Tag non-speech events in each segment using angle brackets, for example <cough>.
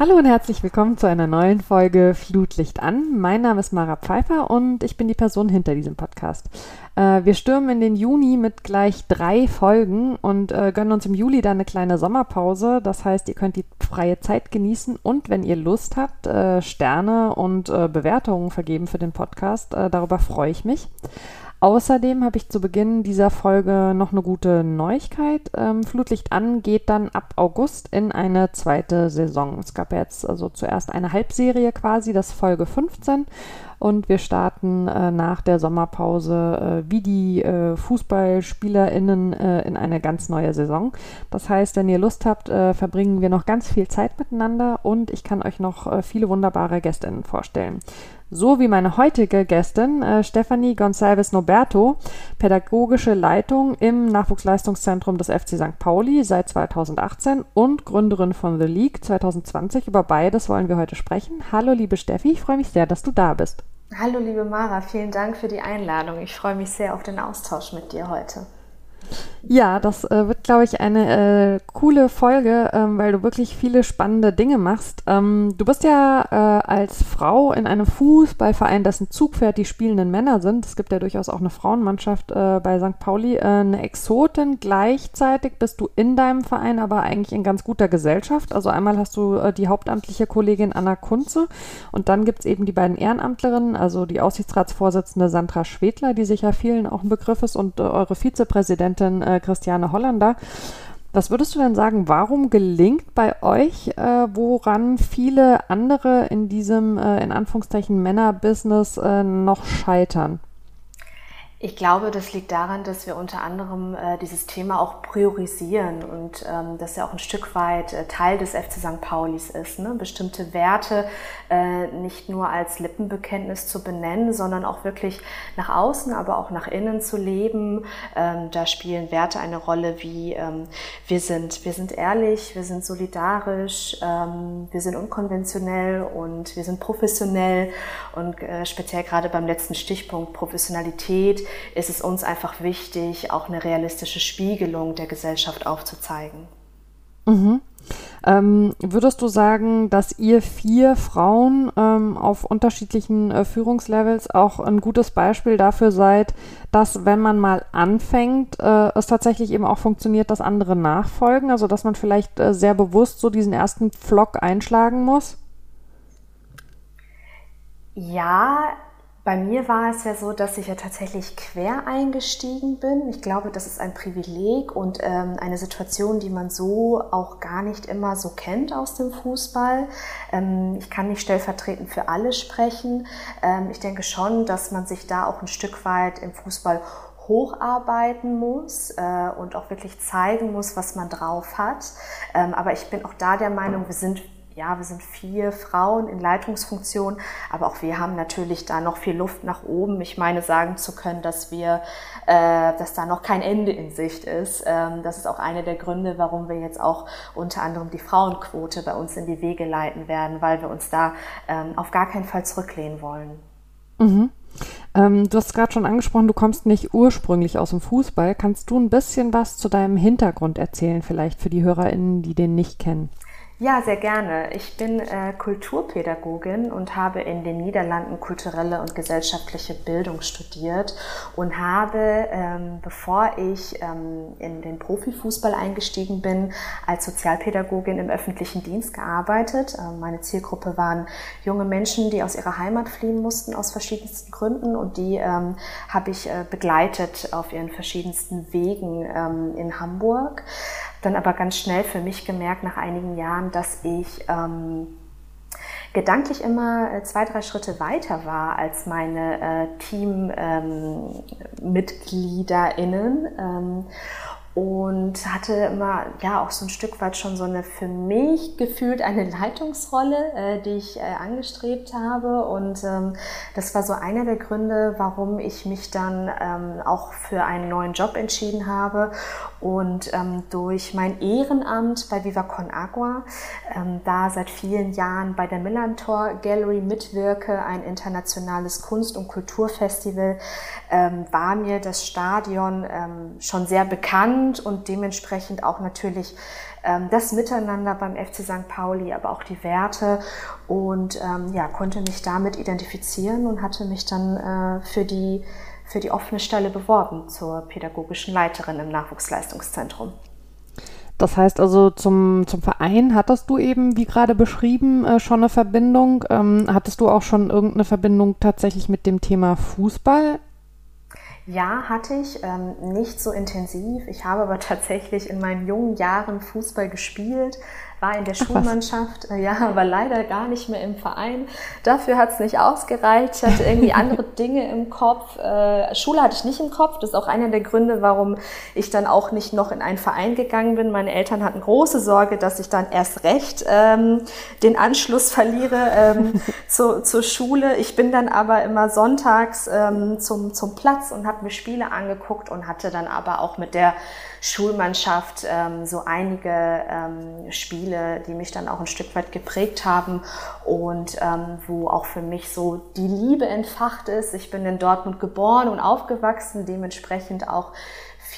Hallo und herzlich willkommen zu einer neuen Folge Flutlicht an. Mein Name ist Mara Pfeiffer und ich bin die Person hinter diesem Podcast. Äh, wir stürmen in den Juni mit gleich drei Folgen und äh, gönnen uns im Juli dann eine kleine Sommerpause. Das heißt, ihr könnt die freie Zeit genießen und wenn ihr Lust habt, äh, Sterne und Bewertungen vergeben für den Podcast. Darüber freue ich mich. Außerdem habe ich zu Beginn dieser Folge noch eine gute Neuigkeit. Ähm, Flutlicht an geht dann ab August in eine zweite Saison. Es gab jetzt also zuerst eine Halbserie quasi, das Folge 15. Und wir starten äh, nach der Sommerpause äh, wie die äh, FußballspielerInnen äh, in eine ganz neue Saison. Das heißt, wenn ihr Lust habt, äh, verbringen wir noch ganz viel Zeit miteinander und ich kann euch noch äh, viele wunderbare GästInnen vorstellen so wie meine heutige Gästin äh, Stefanie Gonçalves Noberto, pädagogische Leitung im Nachwuchsleistungszentrum des FC St. Pauli seit 2018 und Gründerin von The League 2020. Über beides wollen wir heute sprechen. Hallo liebe Steffi, ich freue mich sehr, dass du da bist. Hallo liebe Mara, vielen Dank für die Einladung. Ich freue mich sehr auf den Austausch mit dir heute. Ja, das äh, wird, glaube ich, eine äh, coole Folge, ähm, weil du wirklich viele spannende Dinge machst. Ähm, du bist ja äh, als Frau in einem Fußballverein, dessen Zugpferd die spielenden Männer sind. Es gibt ja durchaus auch eine Frauenmannschaft äh, bei St. Pauli. Äh, eine Exotin. Gleichzeitig bist du in deinem Verein aber eigentlich in ganz guter Gesellschaft. Also einmal hast du äh, die hauptamtliche Kollegin Anna Kunze und dann gibt es eben die beiden Ehrenamtlerinnen, also die Aussichtsratsvorsitzende Sandra Schwedler, die sicher vielen auch ein Begriff ist, und eure Vizepräsidentin äh, Christiane Hollander. Was würdest du denn sagen, warum gelingt bei euch, äh, woran viele andere in diesem, äh, in Anführungszeichen, Männerbusiness äh, noch scheitern? Ich glaube, das liegt daran, dass wir unter anderem äh, dieses Thema auch priorisieren und ähm, dass ja auch ein Stück weit äh, Teil des FC St. Paulis ist, ne? bestimmte Werte äh, nicht nur als Lippenbekenntnis zu benennen, sondern auch wirklich nach außen, aber auch nach innen zu leben. Ähm, da spielen Werte eine Rolle wie ähm, wir sind, wir sind ehrlich, wir sind solidarisch, ähm, wir sind unkonventionell und wir sind professionell und äh, speziell gerade beim letzten Stichpunkt Professionalität ist es uns einfach wichtig, auch eine realistische Spiegelung der Gesellschaft aufzuzeigen. Mhm. Ähm, würdest du sagen, dass ihr vier Frauen ähm, auf unterschiedlichen äh, Führungslevels auch ein gutes Beispiel dafür seid, dass wenn man mal anfängt, äh, es tatsächlich eben auch funktioniert, dass andere nachfolgen? Also dass man vielleicht äh, sehr bewusst so diesen ersten Pflock einschlagen muss? Ja, bei mir war es ja so, dass ich ja tatsächlich quer eingestiegen bin. Ich glaube, das ist ein Privileg und ähm, eine Situation, die man so auch gar nicht immer so kennt aus dem Fußball. Ähm, ich kann nicht stellvertretend für alle sprechen. Ähm, ich denke schon, dass man sich da auch ein Stück weit im Fußball hocharbeiten muss äh, und auch wirklich zeigen muss, was man drauf hat. Ähm, aber ich bin auch da der Meinung, wir sind ja, wir sind vier Frauen in Leitungsfunktion, aber auch wir haben natürlich da noch viel Luft nach oben. Ich meine, sagen zu können, dass wir, äh, dass da noch kein Ende in Sicht ist. Ähm, das ist auch einer der Gründe, warum wir jetzt auch unter anderem die Frauenquote bei uns in die Wege leiten werden, weil wir uns da ähm, auf gar keinen Fall zurücklehnen wollen. Mhm. Ähm, du hast gerade schon angesprochen, du kommst nicht ursprünglich aus dem Fußball. Kannst du ein bisschen was zu deinem Hintergrund erzählen, vielleicht für die HörerInnen, die den nicht kennen? Ja, sehr gerne. Ich bin äh, Kulturpädagogin und habe in den Niederlanden kulturelle und gesellschaftliche Bildung studiert und habe, ähm, bevor ich ähm, in den Profifußball eingestiegen bin, als Sozialpädagogin im öffentlichen Dienst gearbeitet. Ähm, meine Zielgruppe waren junge Menschen, die aus ihrer Heimat fliehen mussten aus verschiedensten Gründen und die ähm, habe ich äh, begleitet auf ihren verschiedensten Wegen ähm, in Hamburg. Dann aber ganz schnell für mich gemerkt nach einigen Jahren, dass ich ähm, gedanklich immer äh, zwei, drei Schritte weiter war als meine äh, TeammitgliederInnen. Ähm, und hatte immer ja auch so ein Stück weit schon so eine für mich gefühlt eine Leitungsrolle, äh, die ich äh, angestrebt habe. Und ähm, das war so einer der Gründe, warum ich mich dann ähm, auch für einen neuen Job entschieden habe. Und ähm, durch mein Ehrenamt bei Viva Con Agua ähm, da seit vielen Jahren bei der Millantor Gallery mitwirke, ein internationales Kunst- und Kulturfestival, ähm, war mir das Stadion ähm, schon sehr bekannt und dementsprechend auch natürlich ähm, das Miteinander beim FC St. Pauli, aber auch die Werte und ähm, ja, konnte mich damit identifizieren und hatte mich dann äh, für die für die offene Stelle beworben zur pädagogischen Leiterin im Nachwuchsleistungszentrum. Das heißt also zum, zum Verein hattest du eben, wie gerade beschrieben, äh, schon eine Verbindung. Ähm, hattest du auch schon irgendeine Verbindung tatsächlich mit dem Thema Fußball? Ja, hatte ich. Ähm, nicht so intensiv. Ich habe aber <laughs> tatsächlich in meinen jungen Jahren Fußball gespielt, war in der Schulmannschaft, äh, ja, aber leider gar nicht mehr im Verein. Dafür hat es nicht ausgereicht. Ich hatte irgendwie andere <laughs> Dinge im Kopf. Äh, Schule hatte ich nicht im Kopf. Das ist auch einer der Gründe, warum ich dann auch nicht noch in einen Verein gegangen bin. Meine Eltern hatten große Sorge, dass ich dann erst recht ähm, den Anschluss verliere ähm, <laughs> zu, zur Schule. Ich bin dann aber immer sonntags ähm, zum, zum Platz und habe mir Spiele angeguckt und hatte dann aber auch mit der Schulmannschaft ähm, so einige ähm, Spiele, die mich dann auch ein Stück weit geprägt haben und ähm, wo auch für mich so die Liebe entfacht ist. Ich bin in Dortmund geboren und aufgewachsen, dementsprechend auch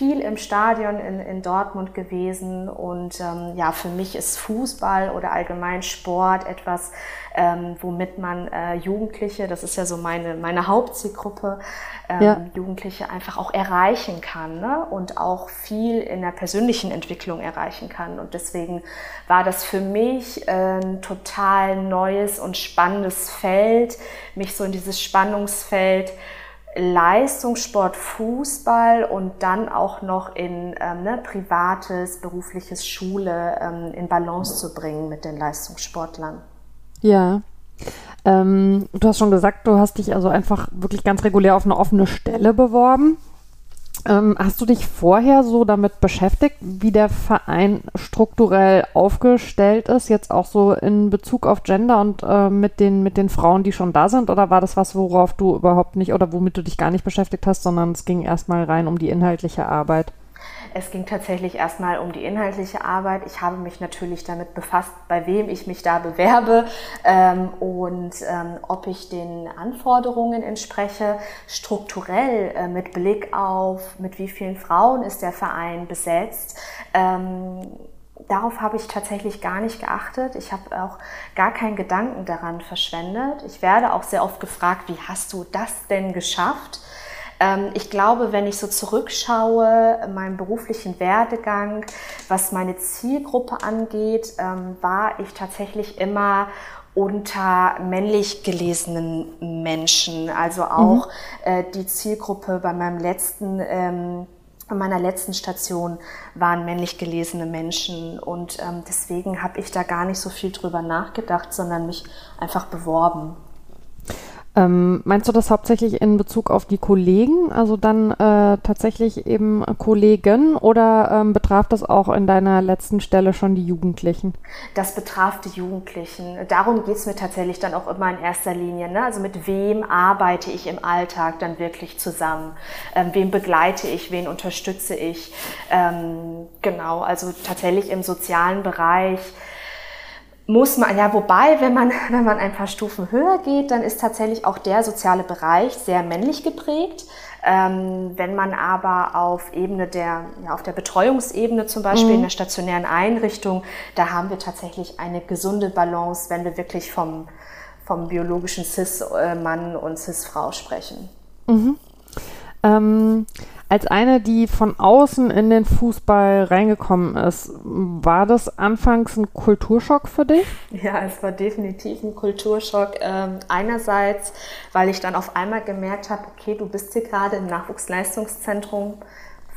viel im Stadion in, in Dortmund gewesen und ähm, ja, für mich ist Fußball oder allgemein Sport etwas, ähm, womit man äh, Jugendliche, das ist ja so meine, meine Hauptzielgruppe, ähm, ja. Jugendliche einfach auch erreichen kann ne? und auch viel in der persönlichen Entwicklung erreichen kann. Und deswegen war das für mich ein total neues und spannendes Feld, mich so in dieses Spannungsfeld Leistungssport, Fußball und dann auch noch in ähm, ne, privates, berufliches Schule ähm, in Balance zu bringen mit den Leistungssportlern. Ja. Ähm, du hast schon gesagt, du hast dich also einfach wirklich ganz regulär auf eine offene Stelle beworben. Ähm, hast du dich vorher so damit beschäftigt, wie der Verein strukturell aufgestellt ist, jetzt auch so in Bezug auf Gender und äh, mit, den, mit den Frauen, die schon da sind? Oder war das was, worauf du überhaupt nicht oder womit du dich gar nicht beschäftigt hast, sondern es ging erstmal rein um die inhaltliche Arbeit? Es ging tatsächlich erstmal um die inhaltliche Arbeit. Ich habe mich natürlich damit befasst, bei wem ich mich da bewerbe ähm, und ähm, ob ich den Anforderungen entspreche. Strukturell äh, mit Blick auf, mit wie vielen Frauen ist der Verein besetzt. Ähm, darauf habe ich tatsächlich gar nicht geachtet. Ich habe auch gar keinen Gedanken daran verschwendet. Ich werde auch sehr oft gefragt, wie hast du das denn geschafft? Ähm, ich glaube, wenn ich so zurückschaue, meinen beruflichen Werdegang, was meine Zielgruppe angeht, ähm, war ich tatsächlich immer unter männlich gelesenen Menschen. Also auch mhm. die Zielgruppe bei meinem letzten ähm, bei meiner letzten Station waren männlich gelesene Menschen und ähm, deswegen habe ich da gar nicht so viel drüber nachgedacht, sondern mich einfach beworben. Ähm, meinst du das hauptsächlich in Bezug auf die Kollegen, also dann äh, tatsächlich eben Kollegen oder ähm, betraf das auch in deiner letzten Stelle schon die Jugendlichen? Das betraf die Jugendlichen. Darum geht es mir tatsächlich dann auch immer in erster Linie. Ne? Also mit wem arbeite ich im Alltag dann wirklich zusammen? Ähm, wem begleite ich, wen unterstütze ich? Ähm, genau, also tatsächlich im sozialen Bereich muss man, ja, wobei, wenn man, <laughs> wenn man ein paar Stufen höher geht, dann ist tatsächlich auch der soziale Bereich sehr männlich geprägt. Ähm, wenn man aber auf Ebene der, ja, auf der Betreuungsebene zum Beispiel mhm. in der stationären Einrichtung, da haben wir tatsächlich eine gesunde Balance, wenn wir wirklich vom, vom biologischen Cis-Mann und Cis-Frau sprechen. Mhm. Ähm, als eine, die von außen in den Fußball reingekommen ist, war das anfangs ein Kulturschock für dich? Ja, es war definitiv ein Kulturschock. Ähm, einerseits, weil ich dann auf einmal gemerkt habe, okay, du bist hier gerade im Nachwuchsleistungszentrum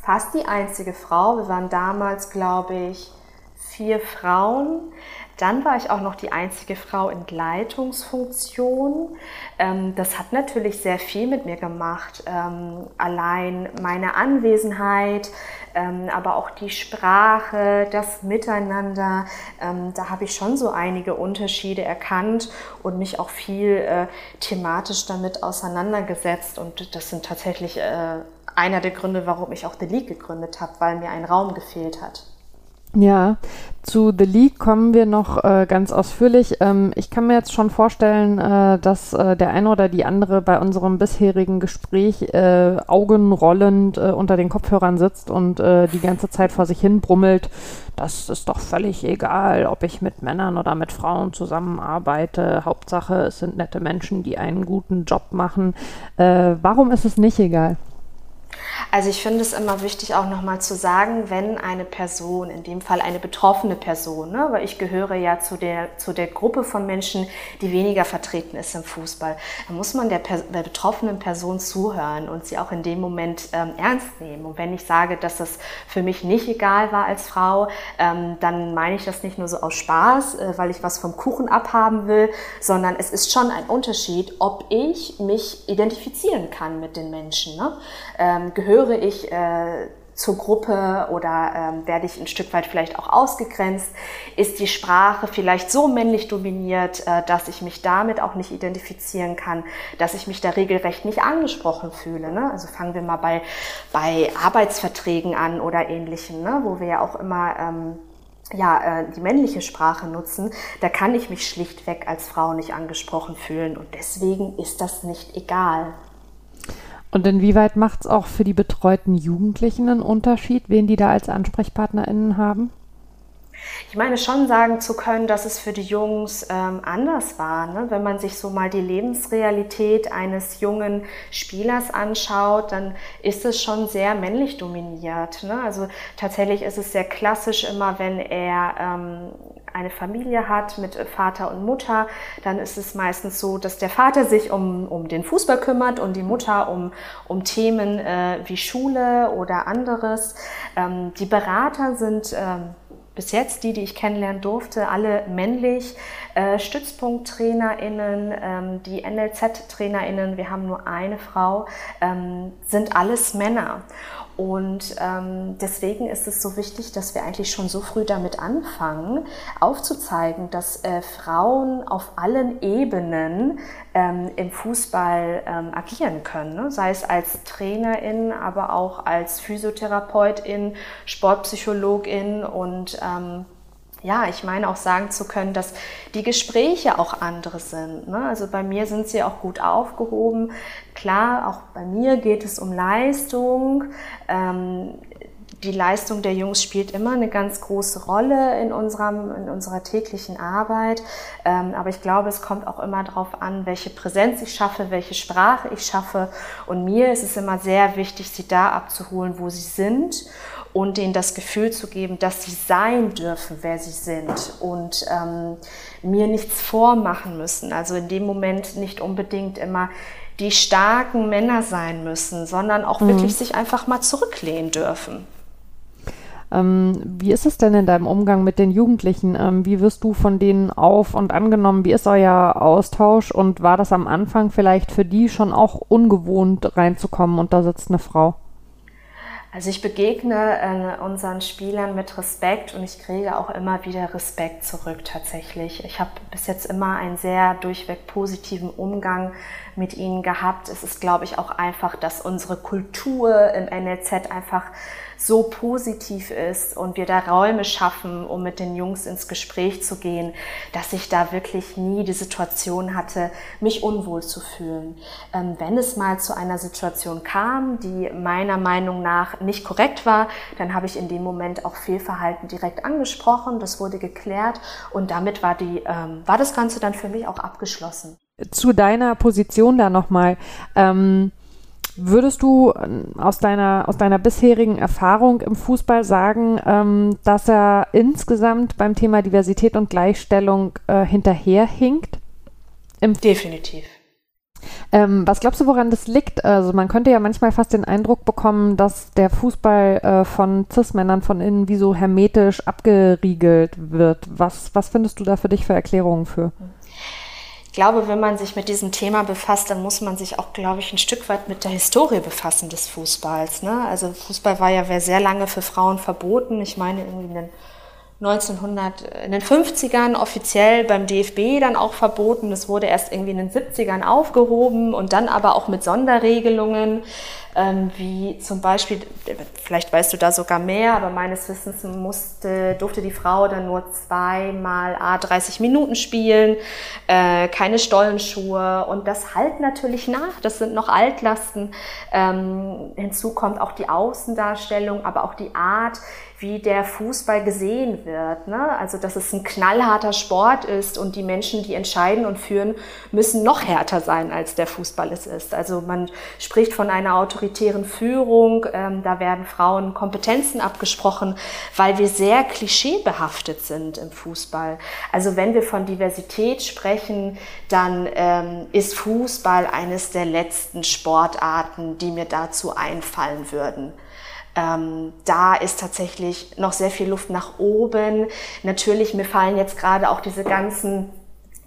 fast die einzige Frau. Wir waren damals, glaube ich, vier Frauen. Dann war ich auch noch die einzige Frau in Leitungsfunktion. Ähm, das hat natürlich sehr viel mit mir gemacht. Ähm, allein meine Anwesenheit, ähm, aber auch die Sprache, das Miteinander. da habe ich schon so einige Unterschiede erkannt und mich auch viel äh, thematisch damit auseinandergesetzt. Und das sind tatsächlich äh, einer der Gründe, warum ich auch The League gegründet habe, weil mir ein Raum gefehlt hat. Ja, zu The League kommen wir noch äh, ganz ausführlich. Ähm, ich kann mir jetzt schon vorstellen, äh, dass äh, der eine oder die andere bei unserem bisherigen Gespräch äh, augenrollend äh, unter den Kopfhörern sitzt und äh, die ganze Zeit vor sich hin brummelt. Das ist doch völlig egal, ob ich mit Männern oder mit Frauen zusammenarbeite. Hauptsache, es sind nette Menschen, die einen guten Job machen. warum ist es nicht egal? Also ich finde es immer wichtig auch nochmal zu sagen, wenn eine Person, in dem Fall eine betroffene Person, ne, weil ich gehöre ja zu der, zu der Gruppe von Menschen, die weniger vertreten ist im Fußball, dann muss man der, der betroffenen Person zuhören und sie auch in dem Moment ähm, ernst nehmen. Und wenn ich sage, dass das für mich nicht egal war als Frau, ähm, dann meine ich das nicht nur so aus Spaß, äh, weil ich was vom Kuchen abhaben will, sondern es ist schon ein Unterschied, ob ich mich identifizieren kann mit den Menschen. Ne? Ähm, gehöre ich äh, zur Gruppe oder ähm, werde ich ein Stück weit vielleicht auch ausgegrenzt? Ist die Sprache vielleicht so männlich dominiert, äh, dass ich mich damit auch nicht identifizieren kann, dass ich mich da regelrecht nicht angesprochen fühle? Ne? Also fangen wir mal bei, bei Arbeitsverträgen an oder ähnlichem, ne? wo wir ja auch immer ähm, ja, äh, die männliche Sprache nutzen, da kann ich mich schlichtweg als Frau nicht angesprochen fühlen und deswegen ist das nicht egal. Und inwieweit macht es auch für die betreuten Jugendlichen einen Unterschied, wen die da als AnsprechpartnerInnen haben? Ich meine schon sagen zu können, dass es für die Jungs ähm, anders war. Ne? Wenn man sich so mal die Lebensrealität eines jungen Spielers anschaut, dann ist es schon sehr männlich dominiert. Ne? Also tatsächlich ist es sehr klassisch immer, wenn er ähm, eine Familie hat mit Vater und Mutter, dann ist es meistens so, dass der Vater sich um, um den Fußball kümmert und die Mutter um, um Themen äh, wie Schule oder anderes. Ähm, die Berater sind ähm, bis jetzt, die, die ich kennenlernen durfte, alle männlich. Äh, StützpunkttrainerInnen, ähm, die NLZ-TrainerInnen, wir haben nur eine Frau, ähm, sind alles Männer. Und ähm, deswegen ist es so wichtig, dass wir eigentlich schon so früh damit anfangen, aufzuzeigen, dass äh, Frauen auf allen Ebenen ähm, im Fußball ähm, agieren können. Ne? Sei es als Trainerin, aber auch als Physiotherapeutin, Sportpsychologin und ähm, ja, ich meine auch sagen zu können, dass die Gespräche auch andere sind. Ne? Also bei mir sind sie auch gut aufgehoben. Klar, auch bei mir geht es um Leistung. Ähm, die Leistung der Jungs spielt immer eine ganz große Rolle in, unserem, in unserer täglichen Arbeit. Ähm, aber ich glaube, es kommt auch immer darauf an, welche Präsenz ich schaffe, welche Sprache ich schaffe. Und mir ist es immer sehr wichtig, sie da abzuholen, wo sie sind und denen das Gefühl zu geben, dass sie sein dürfen, wer sie sind und ähm, mir nichts vormachen müssen. Also in dem Moment nicht unbedingt immer die starken Männer sein müssen, sondern auch mhm. wirklich sich einfach mal zurücklehnen dürfen. Ähm, wie ist es denn in deinem Umgang mit den Jugendlichen? Ähm, wie wirst du von denen auf und angenommen? Wie ist euer Austausch? Und war das am Anfang vielleicht für die schon auch ungewohnt reinzukommen und da sitzt eine Frau? Also ich begegne äh, unseren Spielern mit Respekt und ich kriege auch immer wieder Respekt zurück tatsächlich. Ich habe bis jetzt immer einen sehr durchweg positiven Umgang mit ihnen gehabt. Es ist, glaube ich, auch einfach, dass unsere Kultur im NLZ einfach so positiv ist und wir da Räume schaffen, um mit den Jungs ins Gespräch zu gehen, dass ich da wirklich nie die Situation hatte, mich unwohl zu fühlen. Ähm, wenn es mal zu einer Situation kam, die meiner Meinung nach nicht korrekt war, dann habe ich in dem Moment auch Fehlverhalten direkt angesprochen, das wurde geklärt und damit war, die, ähm, war das Ganze dann für mich auch abgeschlossen. Zu deiner Position da nochmal. Ähm Würdest du äh, aus deiner, aus deiner bisherigen Erfahrung im Fußball sagen, ähm, dass er insgesamt beim Thema Diversität und Gleichstellung äh, hinterherhinkt? Im Definitiv. Ähm, was glaubst du, woran das liegt? Also man könnte ja manchmal fast den Eindruck bekommen, dass der Fußball äh, von Cis-Männern von innen wie so hermetisch abgeriegelt wird. Was, was findest du da für dich für Erklärungen für? Ich glaube, wenn man sich mit diesem Thema befasst, dann muss man sich auch, glaube ich, ein Stück weit mit der Historie befassen des Fußballs. Ne? Also Fußball war ja sehr lange für Frauen verboten. Ich meine, irgendwie in den 1900, in den 50ern offiziell beim DFB dann auch verboten. Es wurde erst irgendwie in den 70ern aufgehoben und dann aber auch mit Sonderregelungen, ähm, wie zum Beispiel, vielleicht weißt du da sogar mehr, aber meines Wissens musste, durfte die Frau dann nur zweimal A 30 Minuten spielen, äh, keine Stollenschuhe und das halt natürlich nach. Das sind noch Altlasten. Ähm, hinzu kommt auch die Außendarstellung, aber auch die Art, wie der Fußball gesehen wird. Ne? Also, dass es ein knallharter Sport ist und die Menschen, die entscheiden und führen, müssen noch härter sein, als der Fußball es ist. Also, man spricht von einer autoritären Führung, ähm, da werden Frauen Kompetenzen abgesprochen, weil wir sehr klischeebehaftet sind im Fußball. Also, wenn wir von Diversität sprechen, dann ähm, ist Fußball eines der letzten Sportarten, die mir dazu einfallen würden. Ähm, da ist tatsächlich noch sehr viel Luft nach oben. Natürlich, mir fallen jetzt gerade auch diese ganzen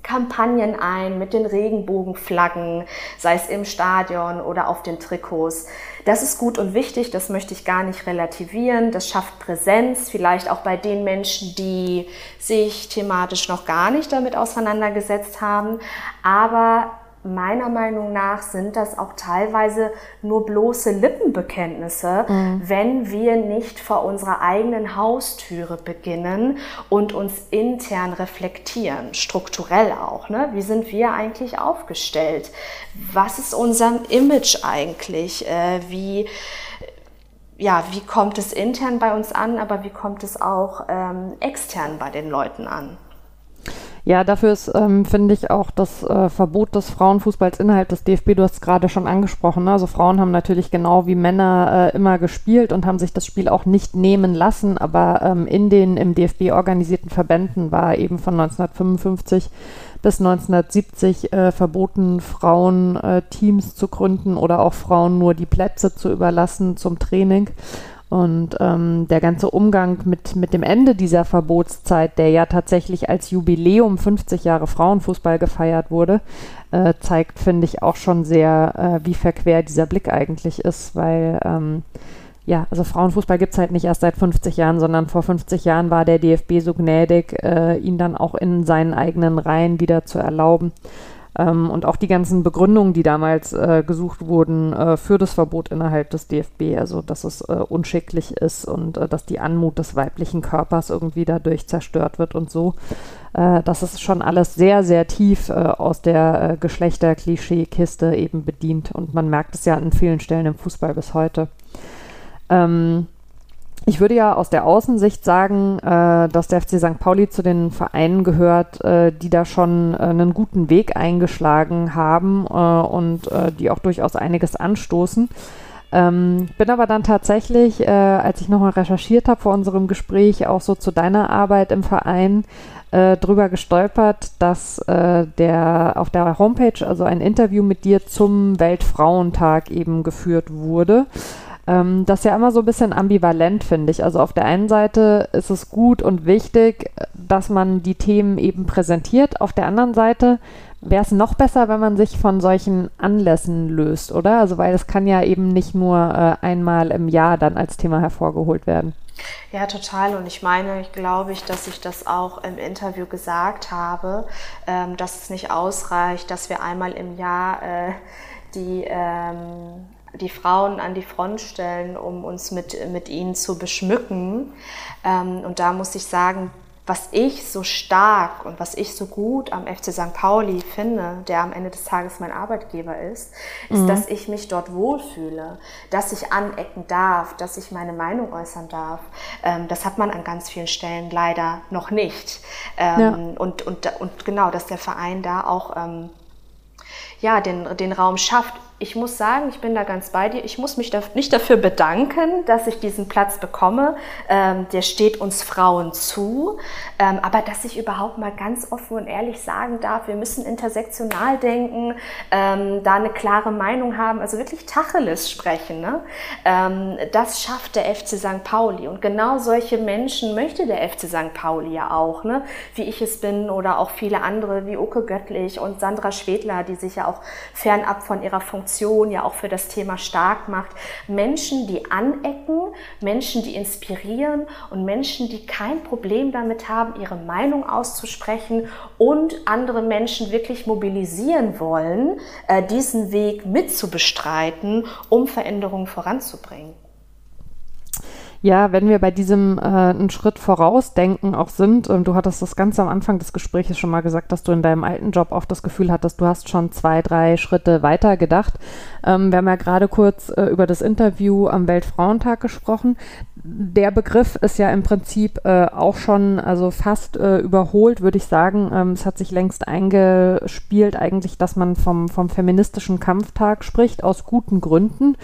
Kampagnen ein mit den Regenbogenflaggen, sei es im Stadion oder auf den Trikots. Das ist gut und wichtig, das möchte ich gar nicht relativieren. Das schafft Präsenz, vielleicht auch bei den Menschen, die sich thematisch noch gar nicht damit auseinandergesetzt haben. Aber meiner Meinung nach sind das auch teilweise nur bloße Lippenbekenntnisse, mhm. wenn wir nicht vor unserer eigenen Haustüre beginnen und uns intern reflektieren, strukturell auch. Ne? Wie sind wir eigentlich aufgestellt? Was ist unser Image eigentlich? Äh, wie ja, wie kommt es intern bei uns an, aber wie kommt es auch ähm, extern bei den Leuten an? Ja, dafür ist, ähm, finde ich, auch das äh, Verbot des Frauenfußballs innerhalb des DFB, du hast es gerade schon angesprochen. Ne? Also Frauen haben natürlich genau wie Männer äh, immer gespielt und haben sich das Spiel auch nicht nehmen lassen, aber ähm, in den im DFB organisierten Verbänden war eben von 1955 bis 1970 äh, verboten, Frauen äh, Teams zu gründen oder auch Frauen nur die Plätze zu überlassen zum Training. Und ähm, der ganze Umgang mit, mit dem Ende dieser Verbotszeit, der ja tatsächlich als Jubiläum 50 Jahre Frauenfußball gefeiert wurde, äh, zeigt, finde ich, auch schon sehr, äh, wie verquer dieser Blick eigentlich ist, weil ähm, ja, also Frauenfußball gibt es halt nicht erst seit 50 Jahren, sondern vor 50 Jahren war der DFB so gnädig, äh, ihn dann auch in seinen eigenen Reihen wieder zu erlauben. Ähm, und auch die ganzen Begründungen, die damals äh, gesucht wurden äh, für das Verbot innerhalb des DFB, also dass es äh, unschicklich ist und äh, dass die Anmut des weiblichen Körpers irgendwie dadurch zerstört wird und so. Äh, das ist schon alles sehr, sehr tief äh, aus der Geschlechterklischee-Kiste eben bedient. Und man merkt es ja an vielen Stellen im Fußball bis heute. Ähm, ich würde ja aus der Außensicht sagen, äh, dass der FC St. Pauli zu den Vereinen gehört, äh, die da schon äh, einen guten Weg eingeschlagen haben äh, und äh, die auch durchaus einiges anstoßen. Ähm, bin aber dann tatsächlich, äh, als ich nochmal recherchiert habe vor unserem Gespräch, auch so zu deiner Arbeit im Verein, drüber gestolpert, dass der auf der Homepage also ein Interview mit dir zum Weltfrauentag eben geführt wurde. Ähm, das ist ja immer so ein bisschen ambivalent, finde ich. Also auf der einen Seite ist es gut und wichtig, dass man die Themen eben präsentiert. Auf der anderen Seite wäre es noch besser, wenn man sich von solchen Anlässen löst, oder? Also weil es kann ja eben nicht nur äh, einmal im Jahr dann als Thema hervorgeholt werden. Ja, total. Und ich meine, ich glaube ich, dass ich das auch im Interview gesagt habe, ähm, dass es nicht ausreicht, dass wir einmal im Jahr äh, die ähm, die Frauen an die Front stellen, um uns mit, mit ihnen zu beschmücken. Ähm, und da muss ich sagen, was ich so stark und was ich so gut am FC St. Pauli finde, der am Ende des Tages mein Arbeitgeber ist, ist, mhm. dass ich mich dort wohlfühle, dass ich anecken darf, dass ich meine Meinung äußern darf. Ähm, das hat man an ganz vielen Stellen leider noch nicht. Ähm, ja. und, und, und genau, dass der Verein da auch ähm, ja, den, den Raum schafft ich muss sagen, ich bin da ganz bei dir. Ich muss mich da nicht dafür bedanken, dass ich diesen Platz bekomme. Ähm, der steht uns Frauen zu. Ähm, aber dass ich überhaupt mal ganz offen und ehrlich sagen darf, wir müssen intersektional denken, ähm, da eine klare Meinung haben, also wirklich Tacheles sprechen. Ne? Ähm, das schafft der FC St. Pauli. Und genau solche Menschen möchte der FC St. Pauli ja auch, ne? wie ich es bin oder auch viele andere wie Uke Göttlich und Sandra Schwedler, die sich ja auch fernab von ihrer Funktion Funktion ja auch für das Thema stark macht. Menschen, die anecken, Menschen, die inspirieren und Menschen, die kein Problem damit haben, ihre Meinung auszusprechen und andere Menschen wirklich mobilisieren wollen, äh, diesen Weg mitzubestreiten, um Veränderungen voranzubringen. Ja, wenn wir bei diesem äh, einen Schritt vorausdenken auch sind, ähm, du hattest das ganz am Anfang des Gesprächs schon mal gesagt, dass du in deinem alten Job oft das Gefühl hattest, du hast schon zwei, drei Schritte weiter gedacht. Ähm, wir haben ja gerade kurz äh, über das Interview am Weltfrauentag gesprochen. Der Begriff ist ja im Prinzip äh, auch schon, also fast äh, überholt, würde ich sagen. Ähm, es hat sich längst eingespielt eigentlich, dass man vom, vom feministischen Kampftag spricht, aus guten Gründen.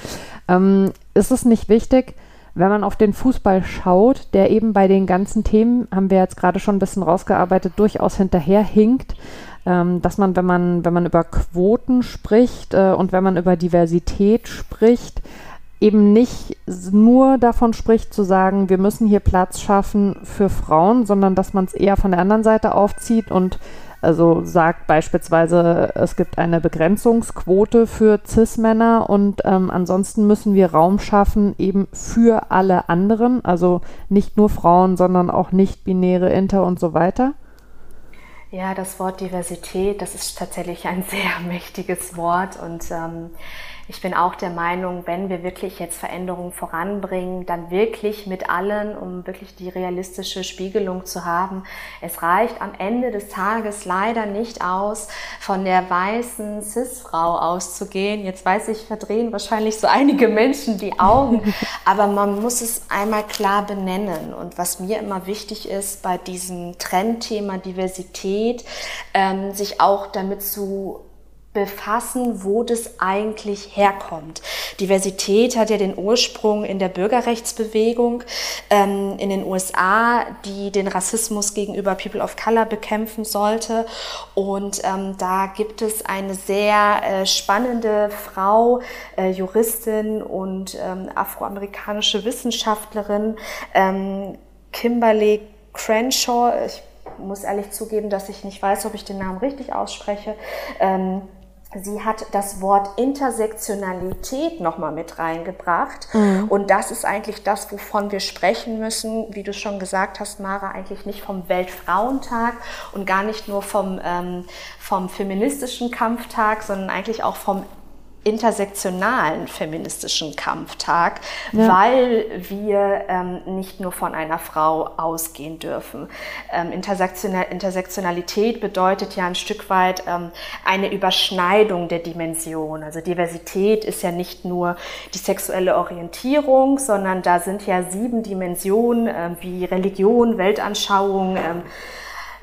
Ähm, ist es nicht wichtig, wenn man auf den Fußball schaut, der eben bei den ganzen Themen, haben wir jetzt gerade schon ein bisschen rausgearbeitet, durchaus hinterherhinkt, ähm, dass man, wenn man, wenn man über Quoten spricht äh, und wenn man über Diversität spricht, eben nicht nur davon spricht zu sagen, wir müssen hier Platz schaffen für Frauen, sondern dass man es eher von der anderen Seite aufzieht und also sagt beispielsweise, es gibt eine Begrenzungsquote für CIS-Männer und ähm, ansonsten müssen wir Raum schaffen eben für alle anderen, also nicht nur Frauen, sondern auch nicht-binäre Inter und so weiter. Ja, das Wort Diversität, das ist tatsächlich ein <laughs> sehr mächtiges Wort und ähm, ich bin auch der Meinung, wenn wir wirklich jetzt Veränderungen voranbringen, dann wirklich mit allen, um wirklich die realistische Spiegelung zu haben. Es reicht am Ende des Tages leider nicht aus, von der weißen Cis-Frau auszugehen. Jetzt weiß ich, verdrehen wahrscheinlich so einige Menschen die Augen, <laughs> aber man muss es einmal klar benennen. Und was mir immer wichtig ist bei diesem Trendthema Diversität, ähm, sich auch damit zu befassen, wo das eigentlich herkommt. Diversität hat ja den Ursprung in der Bürgerrechtsbewegung ähm, in den USA, die den Rassismus gegenüber People of Color bekämpfen sollte. Und ähm, da gibt es eine sehr äh, spannende Frau, äh, Juristin und ähm, afroamerikanische Wissenschaftlerin, ähm, Kimberly Crenshaw. Ich muss ehrlich zugeben, dass ich nicht weiß, ob ich den Namen richtig ausspreche. Ähm, Sie hat das Wort Intersektionalität nochmal mit reingebracht. Mhm. Und das ist eigentlich das, wovon wir sprechen müssen, wie du schon gesagt hast, Mara, eigentlich nicht vom Weltfrauentag und gar nicht nur vom, ähm, vom feministischen Kampftag, sondern eigentlich auch vom intersektionalen feministischen Kampftag, ja. weil wir ähm, nicht nur von einer Frau ausgehen dürfen. Ähm, Intersektional Intersektionalität bedeutet ja ein Stück weit ähm, eine Überschneidung der Dimension. Also Diversität ist ja nicht nur die sexuelle Orientierung, sondern da sind ja sieben Dimensionen äh, wie Religion, Weltanschauung, ähm,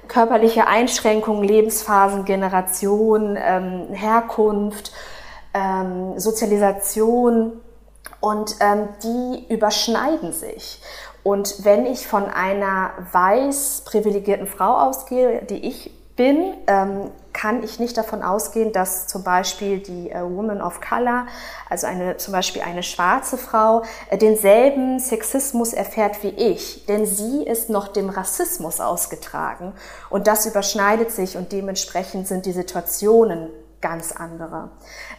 körperliche Einschränkungen, Lebensphasen, Generation, ähm, Herkunft, ähm, Sozialisation und ähm, die überschneiden sich. Und wenn ich von einer weiß privilegierten Frau ausgehe, die ich bin, ähm, kann ich nicht davon ausgehen, dass zum Beispiel die äh, Woman of Color, also eine, zum Beispiel eine schwarze Frau, äh, denselben Sexismus erfährt wie ich. Denn sie ist noch dem Rassismus ausgetragen. Und das überschneidet sich und dementsprechend sind die Situationen ganz andere.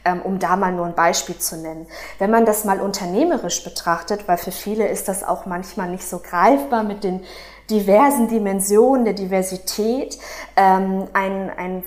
Ähm, um da mal nur ein Beispiel zu nennen. Wenn man das mal unternehmerisch betrachtet, weil für viele ist das auch manchmal nicht so greifbar mit den diversen Dimensionen der Diversität, ähm, ein, ein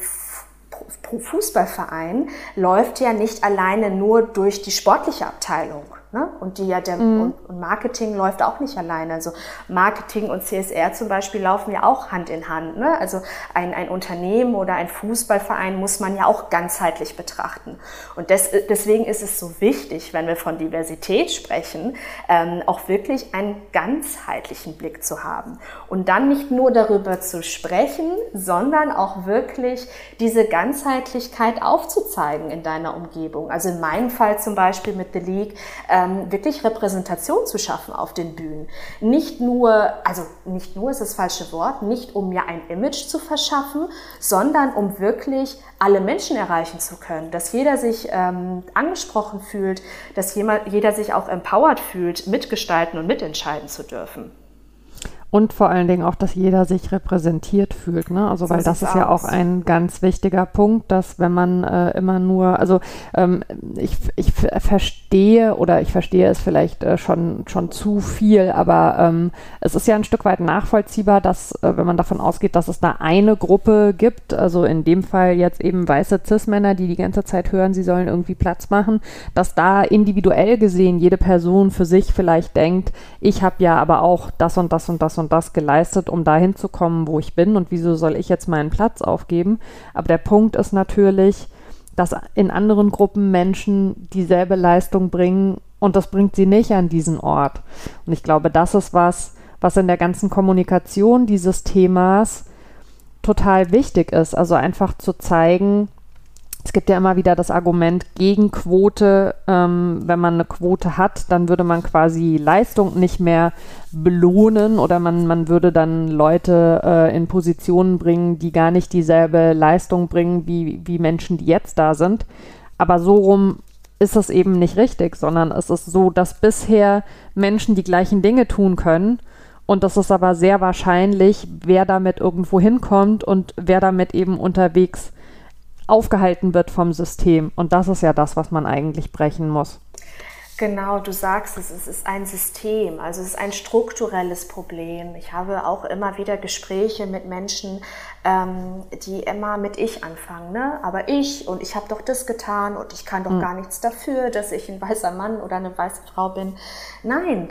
Fußballverein läuft ja nicht alleine nur durch die sportliche Abteilung Ne? Und die ja der mhm. und, Marketing läuft auch nicht alleine. Also Marketing und CSR zum Beispiel laufen ja auch Hand in Hand. Ne? Also ein, ein Unternehmen oder ein Fußballverein muss man ja auch ganzheitlich betrachten. Und des, deswegen ist es so wichtig, wenn wir von Diversität sprechen, ähm, auch wirklich einen ganzheitlichen Blick zu haben. Und dann nicht nur darüber zu sprechen, sondern auch wirklich diese Ganzheitlichkeit aufzuzeigen in deiner Umgebung. Also in meinem Fall zum Beispiel mit The League. Äh, ähm, wirklich Repräsentation zu schaffen auf den Bühnen. Nicht nur, also nicht nur ist das falsche Wort, nicht um mir ein Image zu verschaffen, sondern um wirklich alle Menschen erreichen zu können, dass jeder sich ähm, angesprochen fühlt, dass jeder, jeder sich auch empowered fühlt, mitgestalten und mitentscheiden zu dürfen. Und vor allen Dingen auch, dass jeder sich repräsentiert fühlt. Ne? Also, so weil das ist aus. ja auch ein ganz wichtiger Punkt, dass wenn man äh, immer nur, also ähm, ich, ich verstehe oder ich verstehe es vielleicht äh, schon, schon zu viel, aber ähm, es ist ja ein Stück weit nachvollziehbar, dass, äh, wenn man davon ausgeht, dass es da eine Gruppe gibt, also in dem Fall jetzt eben weiße Cis-Männer, die die ganze Zeit hören, sie sollen irgendwie Platz machen, dass da individuell gesehen jede Person für sich vielleicht denkt, ich habe ja aber auch das und das und das und und das geleistet, um dahin zu kommen, wo ich bin und wieso soll ich jetzt meinen Platz aufgeben? Aber der Punkt ist natürlich, dass in anderen Gruppen Menschen dieselbe Leistung bringen und das bringt sie nicht an diesen Ort. Und ich glaube, das ist was, was in der ganzen Kommunikation dieses Themas total wichtig ist. Also einfach zu zeigen, es gibt ja immer wieder das Argument gegen Quote. Ähm, wenn man eine Quote hat, dann würde man quasi Leistung nicht mehr belohnen oder man, man würde dann Leute äh, in Positionen bringen, die gar nicht dieselbe Leistung bringen wie, wie Menschen, die jetzt da sind. Aber so rum ist es eben nicht richtig, sondern es ist so, dass bisher Menschen die gleichen Dinge tun können. Und das ist aber sehr wahrscheinlich, wer damit irgendwo hinkommt und wer damit eben unterwegs ist aufgehalten wird vom System. Und das ist ja das, was man eigentlich brechen muss. Genau, du sagst es, es ist ein System, also es ist ein strukturelles Problem. Ich habe auch immer wieder Gespräche mit Menschen, ähm, die immer mit ich anfangen. Ne? Aber ich und ich habe doch das getan und ich kann doch mhm. gar nichts dafür, dass ich ein weißer Mann oder eine weiße Frau bin. Nein,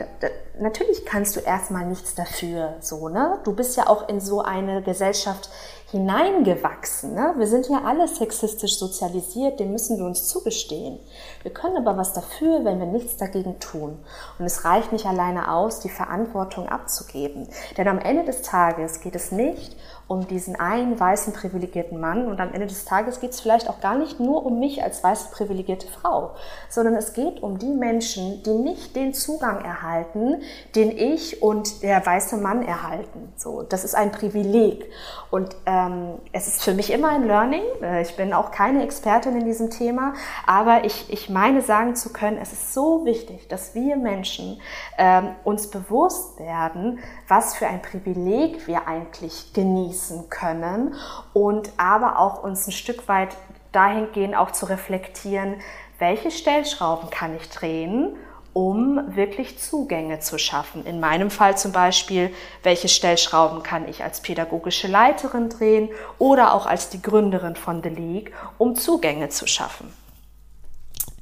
natürlich kannst du erstmal nichts dafür. So, ne? Du bist ja auch in so eine Gesellschaft hineingewachsen. Ne? Wir sind ja alle sexistisch sozialisiert, dem müssen wir uns zugestehen. Wir können aber was dafür, wenn wir nichts dagegen tun. Und es reicht nicht alleine aus, die Verantwortung abzugeben. Denn am Ende des Tages geht es nicht um diesen einen weißen privilegierten Mann und am Ende des Tages geht es vielleicht auch gar nicht nur um mich als weiße privilegierte Frau, sondern es geht um die Menschen, die nicht den Zugang erhalten, den ich und der weiße Mann erhalten. So, das ist ein Privileg und ähm, es ist für mich immer ein Learning. Äh, ich bin auch keine Expertin in diesem Thema, aber ich, ich meine sagen zu können, es ist so wichtig, dass wir Menschen ähm, uns bewusst werden, was für ein Privileg wir eigentlich genießen nutzen können und aber auch uns ein Stück weit dahingehend auch zu reflektieren, welche Stellschrauben kann ich drehen, um wirklich Zugänge zu schaffen. In meinem Fall zum Beispiel, welche Stellschrauben kann ich als pädagogische Leiterin drehen oder auch als die Gründerin von The League, um Zugänge zu schaffen.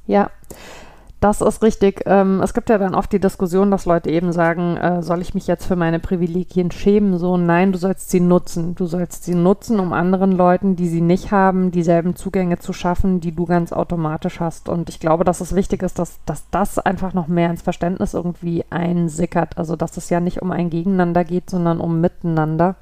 Ja, das ist richtig. Ähm, es gibt ja dann oft die Diskussion, dass Leute eben sagen, äh, soll ich mich jetzt für meine Privilegien schämen? So, nein, du sollst sie nutzen. Du sollst sie nutzen, um anderen Leuten, die sie nicht haben, dieselben Zugänge zu schaffen, die du ganz automatisch hast. Und ich glaube, dass es wichtig ist, dass, dass das einfach noch mehr ins Verständnis irgendwie einsickert. Also, dass es ja nicht um ein Gegeneinander geht, sondern um Miteinander.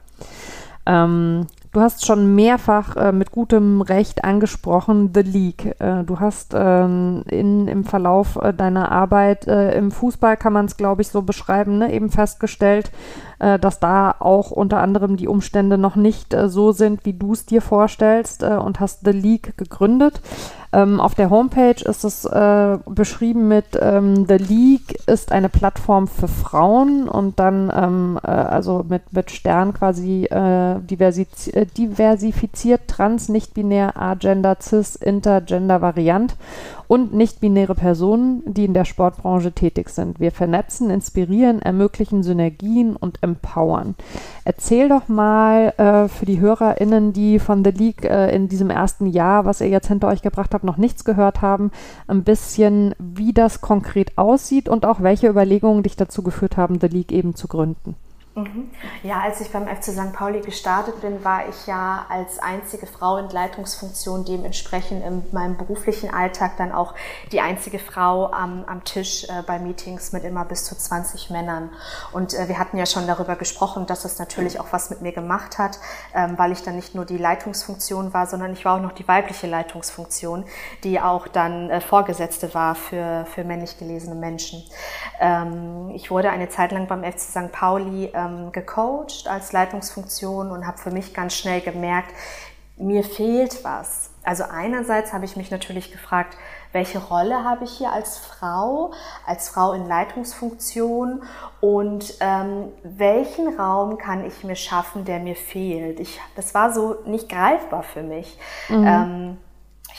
Ähm, Du hast schon mehrfach äh, mit gutem Recht angesprochen, The League. Äh, du hast ähm, in, im Verlauf äh, deiner Arbeit äh, im Fußball, kann man es glaube ich so beschreiben, ne, eben festgestellt, äh, dass da auch unter anderem die Umstände noch nicht äh, so sind, wie du es dir vorstellst und hast The League gegründet. Ähm, auf der Homepage ist es äh, beschrieben mit ähm, The League ist eine Plattform für Frauen und dann ähm, äh, also mit, mit Stern quasi äh, diversiz äh, diversifiziert, trans, nicht-binär, agender, cis, intergender Variant und nicht-binäre Personen, die in der Sportbranche tätig sind. Wir vernetzen, inspirieren, ermöglichen Synergien und empowern. Erzähl doch mal äh, für die HörerInnen, die von The League äh, in diesem ersten Jahr, was ihr jetzt hinter euch gebracht habt, noch nichts gehört haben, ein bisschen, wie das konkret aussieht und auch welche Überlegungen dich dazu geführt haben, The League eben zu gründen. Mhm. Ja, als ich beim FC St. Pauli gestartet bin, war ich ja als einzige Frau in Leitungsfunktion dementsprechend in meinem beruflichen Alltag dann auch die einzige Frau am, am Tisch äh, bei Meetings mit immer bis zu 20 Männern. Und äh, wir hatten ja schon darüber gesprochen, dass das natürlich auch was mit mir gemacht hat, ähm, weil ich dann nicht nur die Leitungsfunktion war, sondern ich war auch noch die weibliche Leitungsfunktion, die auch dann äh, Vorgesetzte war für, für männlich gelesene Menschen. Ähm, ich wurde eine Zeit lang beim FC St. Pauli ähm, gecoacht als Leitungsfunktion und habe für mich ganz schnell gemerkt, mir fehlt was. Also einerseits habe ich mich natürlich gefragt, welche Rolle habe ich hier als Frau, als Frau in Leitungsfunktion und ähm, welchen Raum kann ich mir schaffen, der mir fehlt. Ich, das war so nicht greifbar für mich. Mhm. Ähm,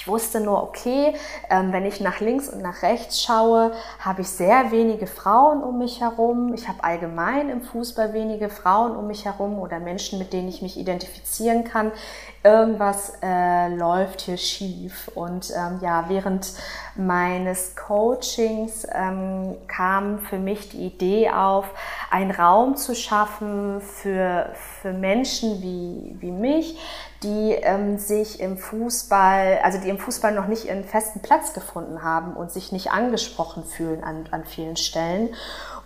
ich wusste nur, okay, ähm, wenn ich nach links und nach rechts schaue, habe ich sehr wenige Frauen um mich herum. Ich habe allgemein im Fußball wenige Frauen um mich herum oder Menschen, mit denen ich mich identifizieren kann. Irgendwas äh, läuft hier schief. Und ähm, ja, während meines Coachings ähm, kam für mich die Idee auf, einen Raum zu schaffen für, für Menschen wie, wie mich, die ähm, sich im Fußball, also die im Fußball noch nicht ihren festen Platz gefunden haben und sich nicht angesprochen fühlen an, an vielen Stellen.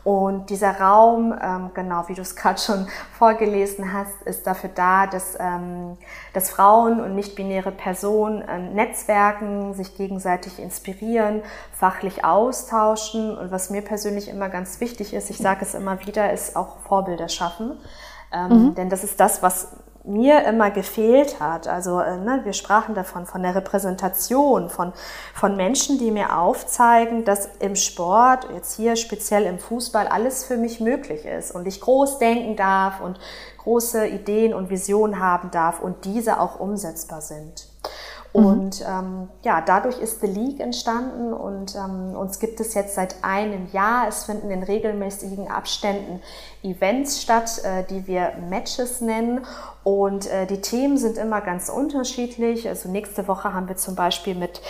Und dieser Raum, ähm, genau wie du es gerade schon vorgelesen hast, ist dafür da, dass, ähm, dass Frauen und nicht-binäre Personen ähm, netzwerken, sich gegenseitig inspirieren, fachlich austauschen. Und was mir persönlich immer ganz wichtig ist, ich sage es immer wieder, ist auch Vorbilder schaffen. Ähm, mhm. Denn das ist das, was mir immer gefehlt hat. Also äh, ne, wir sprachen davon, von der Repräsentation, von, von Menschen, die mir aufzeigen, dass im Sport, jetzt hier speziell im Fußball, alles für mich möglich ist und ich groß denken darf und große Ideen und Visionen haben darf und diese auch umsetzbar sind. Mhm. Und ähm, ja, dadurch ist The League entstanden und ähm, uns gibt es jetzt seit einem Jahr. Es finden in regelmäßigen Abständen Events statt, äh, die wir Matches nennen. Und äh, die Themen sind immer ganz unterschiedlich. Also nächste Woche haben wir zum Beispiel mit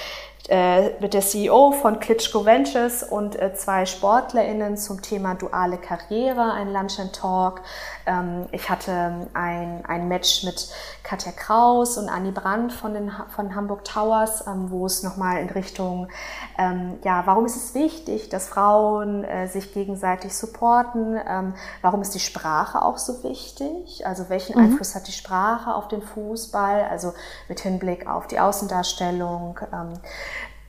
äh, mit der CEO von Klitschko Ventures und äh, zwei SportlerInnen zum Thema duale Karriere, ein Lunch and Talk. Ähm, ich hatte ein, ein Match mit Katja Kraus und Annie Brandt von, den, von Hamburg Towers, ähm, wo es nochmal in Richtung, ähm, ja, warum ist es wichtig, dass Frauen äh, sich gegenseitig supporten? Ähm, warum ist die Sprache auch so wichtig? Also welchen mhm. Einfluss hat die Sprache auf den Fußball? Also mit Hinblick auf die Außendarstellung.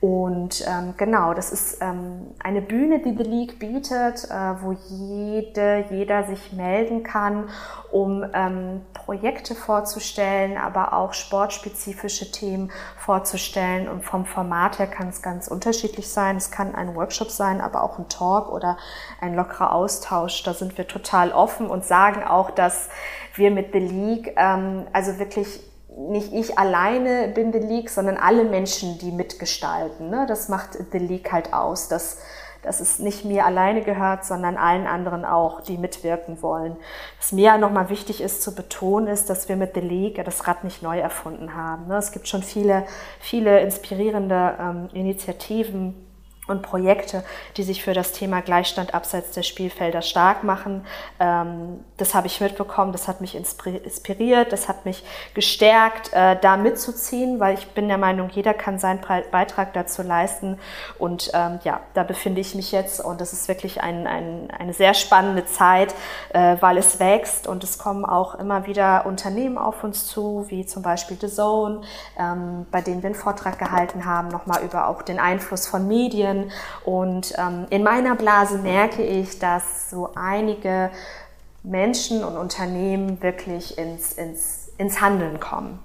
Und ähm, genau, das ist ähm, eine Bühne, die The League bietet, äh, wo jede, jeder sich melden kann, um ähm, Projekte vorzustellen, aber auch sportspezifische Themen vorzustellen. Und vom Format her kann es ganz unterschiedlich sein. Es kann ein Workshop sein, aber auch ein Talk oder ein lockerer Austausch. Da sind wir total offen und sagen auch, dass wir mit The League ähm, also wirklich nicht ich alleine bin The League, sondern alle Menschen, die mitgestalten. Ne? Das macht The League halt aus, dass, dass es nicht mir alleine gehört, sondern allen anderen auch, die mitwirken wollen. Was mir nochmal wichtig ist zu betonen, ist, dass wir mit The League das Rad nicht neu erfunden haben. Ne? Es gibt schon viele, viele inspirierende ähm, Initiativen, und Projekte, die sich für das Thema Gleichstand abseits der Spielfelder stark machen. Ähm, das habe ich mitbekommen, das hat mich inspiriert, das hat mich gestärkt, äh, da mitzuziehen, weil ich bin der Meinung, jeder kann seinen Beitrag dazu leisten. Und ähm, ja, da befinde ich mich jetzt und das ist wirklich ein, ein, eine sehr spannende Zeit, äh, weil es wächst und es kommen auch immer wieder Unternehmen auf uns zu, wie zum Beispiel The Zone, ähm, bei denen wir einen Vortrag gehalten haben, nochmal über auch den Einfluss von Medien Medien. Und ähm, in meiner Blase merke ich, dass so einige Menschen und Unternehmen wirklich ins, ins, ins Handeln kommen.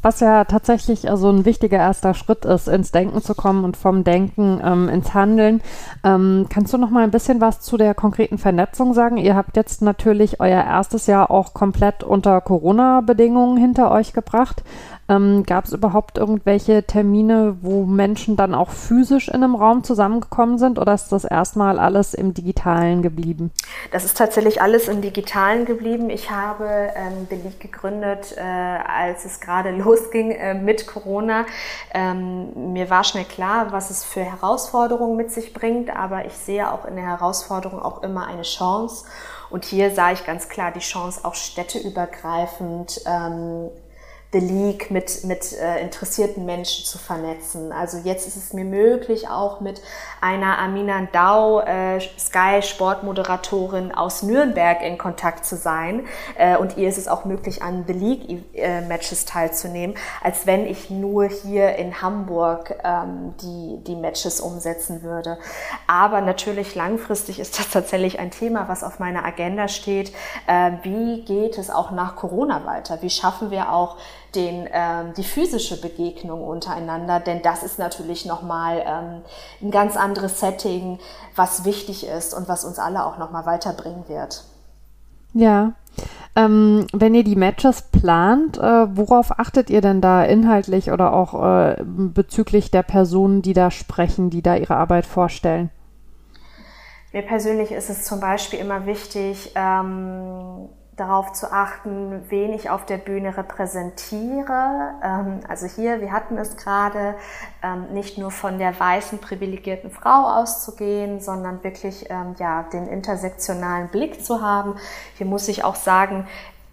was ja tatsächlich also ein wichtiger erster Schritt ist, ins Denken zu kommen und vom Denken ähm, ins Handeln. Ähm, kannst du noch mal ein bisschen was zu der konkreten Vernetzung sagen? Ihr habt jetzt natürlich euer erstes Jahr auch komplett unter Corona-Bedingungen hinter euch gebracht. Ähm, Gab es überhaupt irgendwelche Termine, wo Menschen dann auch physisch in einem Raum zusammengekommen sind oder ist das erstmal alles im Digitalen geblieben? Das ist tatsächlich alles im Digitalen geblieben. Ich habe ähm, Beleg gegründet, äh, als es gerade <laughs> losging äh, mit Corona. Ähm, mir war schnell klar, was es für Herausforderungen mit sich bringt, aber ich sehe auch in der Herausforderung auch immer eine Chance. Und hier sah ich ganz klar die Chance, auch städteübergreifend ähm, The League mit, mit äh, interessierten Menschen zu vernetzen. Also jetzt ist es mir möglich, auch mit einer Amina Dau, äh, Sky Sportmoderatorin aus Nürnberg in Kontakt zu sein. Äh, und ihr ist es auch möglich, an The League äh, Matches teilzunehmen, als wenn ich nur hier in Hamburg ähm, die, die Matches umsetzen würde. Aber natürlich langfristig ist das tatsächlich ein Thema, was auf meiner Agenda steht. Äh, wie geht es auch nach Corona weiter? Wie schaffen wir auch den, ähm, die physische Begegnung untereinander, denn das ist natürlich nochmal ähm, ein ganz anderes Setting, was wichtig ist und was uns alle auch nochmal weiterbringen wird. Ja. Ähm, wenn ihr die Matches plant, äh, worauf achtet ihr denn da inhaltlich oder auch äh, bezüglich der Personen, die da sprechen, die da ihre Arbeit vorstellen? Mir persönlich ist es zum Beispiel immer wichtig, ähm, darauf zu achten, wen ich auf der Bühne repräsentiere. Ähm, also hier, wir hatten es gerade, ähm, nicht nur von der weißen privilegierten Frau auszugehen, sondern wirklich ähm, ja den intersektionalen Blick zu haben. Hier muss ich auch sagen,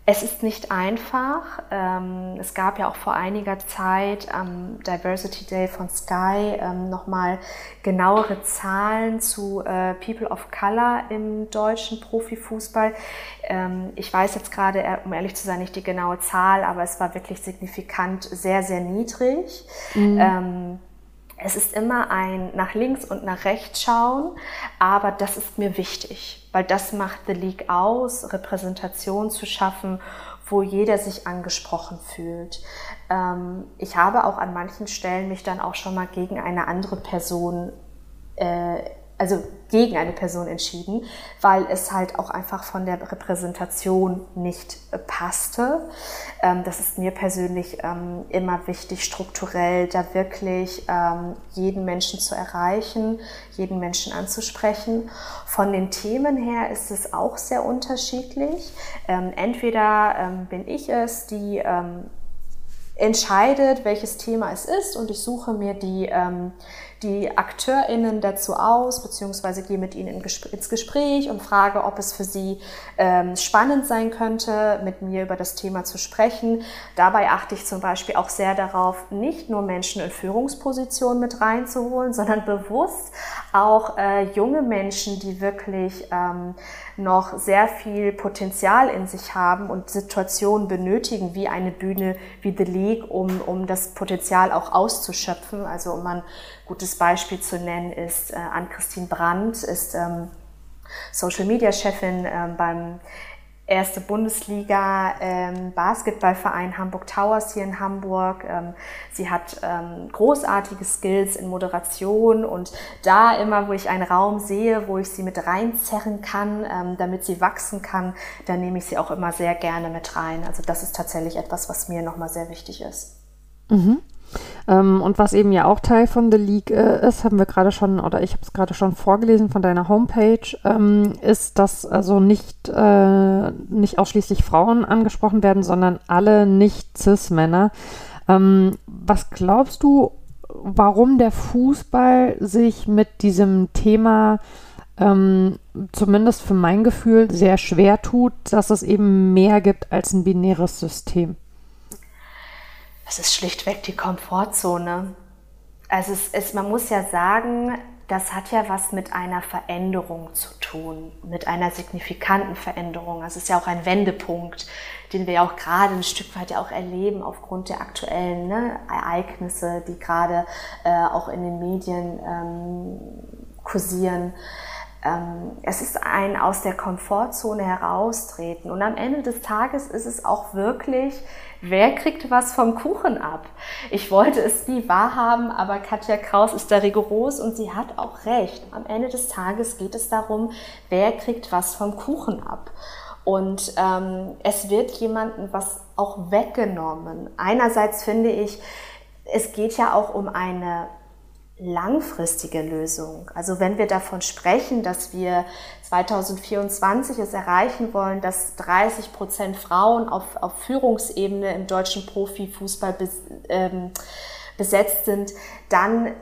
es ist nicht einfach. Ähm, es gab ja auch vor einiger Zeit am Diversity Day von Sky ähm, nochmal genauere Zahlen zu äh, People of Color im deutschen Profifußball. Ähm, ich weiß jetzt gerade, um ehrlich zu sein, nicht die genaue Zahl, aber es war wirklich signifikant sehr, sehr niedrig. Mhm. Es ist immer ein nach links und nach rechts schauen, aber das ist mir wichtig, weil das macht The League aus, Repräsentation zu schaffen, wo jeder sich angesprochen fühlt. Ähm, ich habe auch an manchen Stellen mich dann auch schon mal gegen eine andere Person äh, also gegen eine Person entschieden, weil es halt auch einfach von der Repräsentation nicht äh, passte. Ähm, das ist mir persönlich ähm, immer wichtig, strukturell da wirklich ähm, jeden Menschen zu erreichen, jeden Menschen anzusprechen. Von den Themen her ist es auch sehr unterschiedlich. entweder bin ich es, die entscheidet, welches Thema es ist und ich suche mir die die AkteurInnen dazu aus, beziehungsweise gehe mit ihnen ins Gespräch und frage, ob es für sie ähm, spannend sein könnte, mit mir über das Thema zu sprechen. Dabei achte ich zum Beispiel auch sehr darauf, nicht nur Menschen in Führungspositionen mit reinzuholen, sondern bewusst auch äh, junge Menschen, die wirklich ähm, noch sehr viel Potenzial in sich haben und Situationen benötigen, wie eine Bühne wie The League, um, um das Potenzial auch auszuschöpfen. Also um ein gutes Beispiel zu nennen ist äh, Ann-Christine Brandt, ist ähm, Social-Media-Chefin ähm, beim erste Bundesliga ähm, Basketballverein Hamburg Towers hier in Hamburg. Ähm, sie hat ähm, großartige Skills in Moderation und da immer, wo ich einen Raum sehe, wo ich sie mit reinzerren kann, ähm, damit sie wachsen kann, da nehme ich sie auch immer sehr gerne mit rein. Also das ist tatsächlich etwas, was mir nochmal sehr wichtig ist. Mhm. Ähm, und was eben ja auch Teil von The League äh, ist, haben wir gerade schon, oder ich habe es gerade schon vorgelesen von deiner Homepage, ähm, ist, dass also nicht, äh, nicht ausschließlich Frauen angesprochen werden, sondern alle nicht-Cis-Männer. Ähm, was glaubst du, warum der Fußball sich mit diesem Thema ähm, zumindest für mein Gefühl sehr schwer tut, dass es eben mehr gibt als ein binäres System? Es ist schlichtweg die Komfortzone. Also es ist, man muss ja sagen, das hat ja was mit einer Veränderung zu tun, mit einer signifikanten Veränderung. Also es ist ja auch ein Wendepunkt, den wir ja auch gerade ein Stück weit ja auch erleben aufgrund der aktuellen ne, Ereignisse, die gerade äh, auch in den Medien ähm, kursieren. Ähm, es ist ein aus der Komfortzone heraustreten. Und am Ende des Tages ist es auch wirklich, wer kriegt was vom Kuchen ab? Ich wollte es nie wahrhaben, aber Katja Kraus ist da rigoros und sie hat auch recht. Am Ende des Tages geht es darum, wer kriegt was vom Kuchen ab. Und ähm, es wird jemandem was auch weggenommen. Einerseits finde ich, es geht ja auch um eine langfristige Lösung. Also wenn wir davon sprechen, dass wir 2024 es erreichen wollen, dass 30 Prozent Frauen auf, auf Führungsebene im deutschen Profifußball bes, ähm, besetzt sind, dann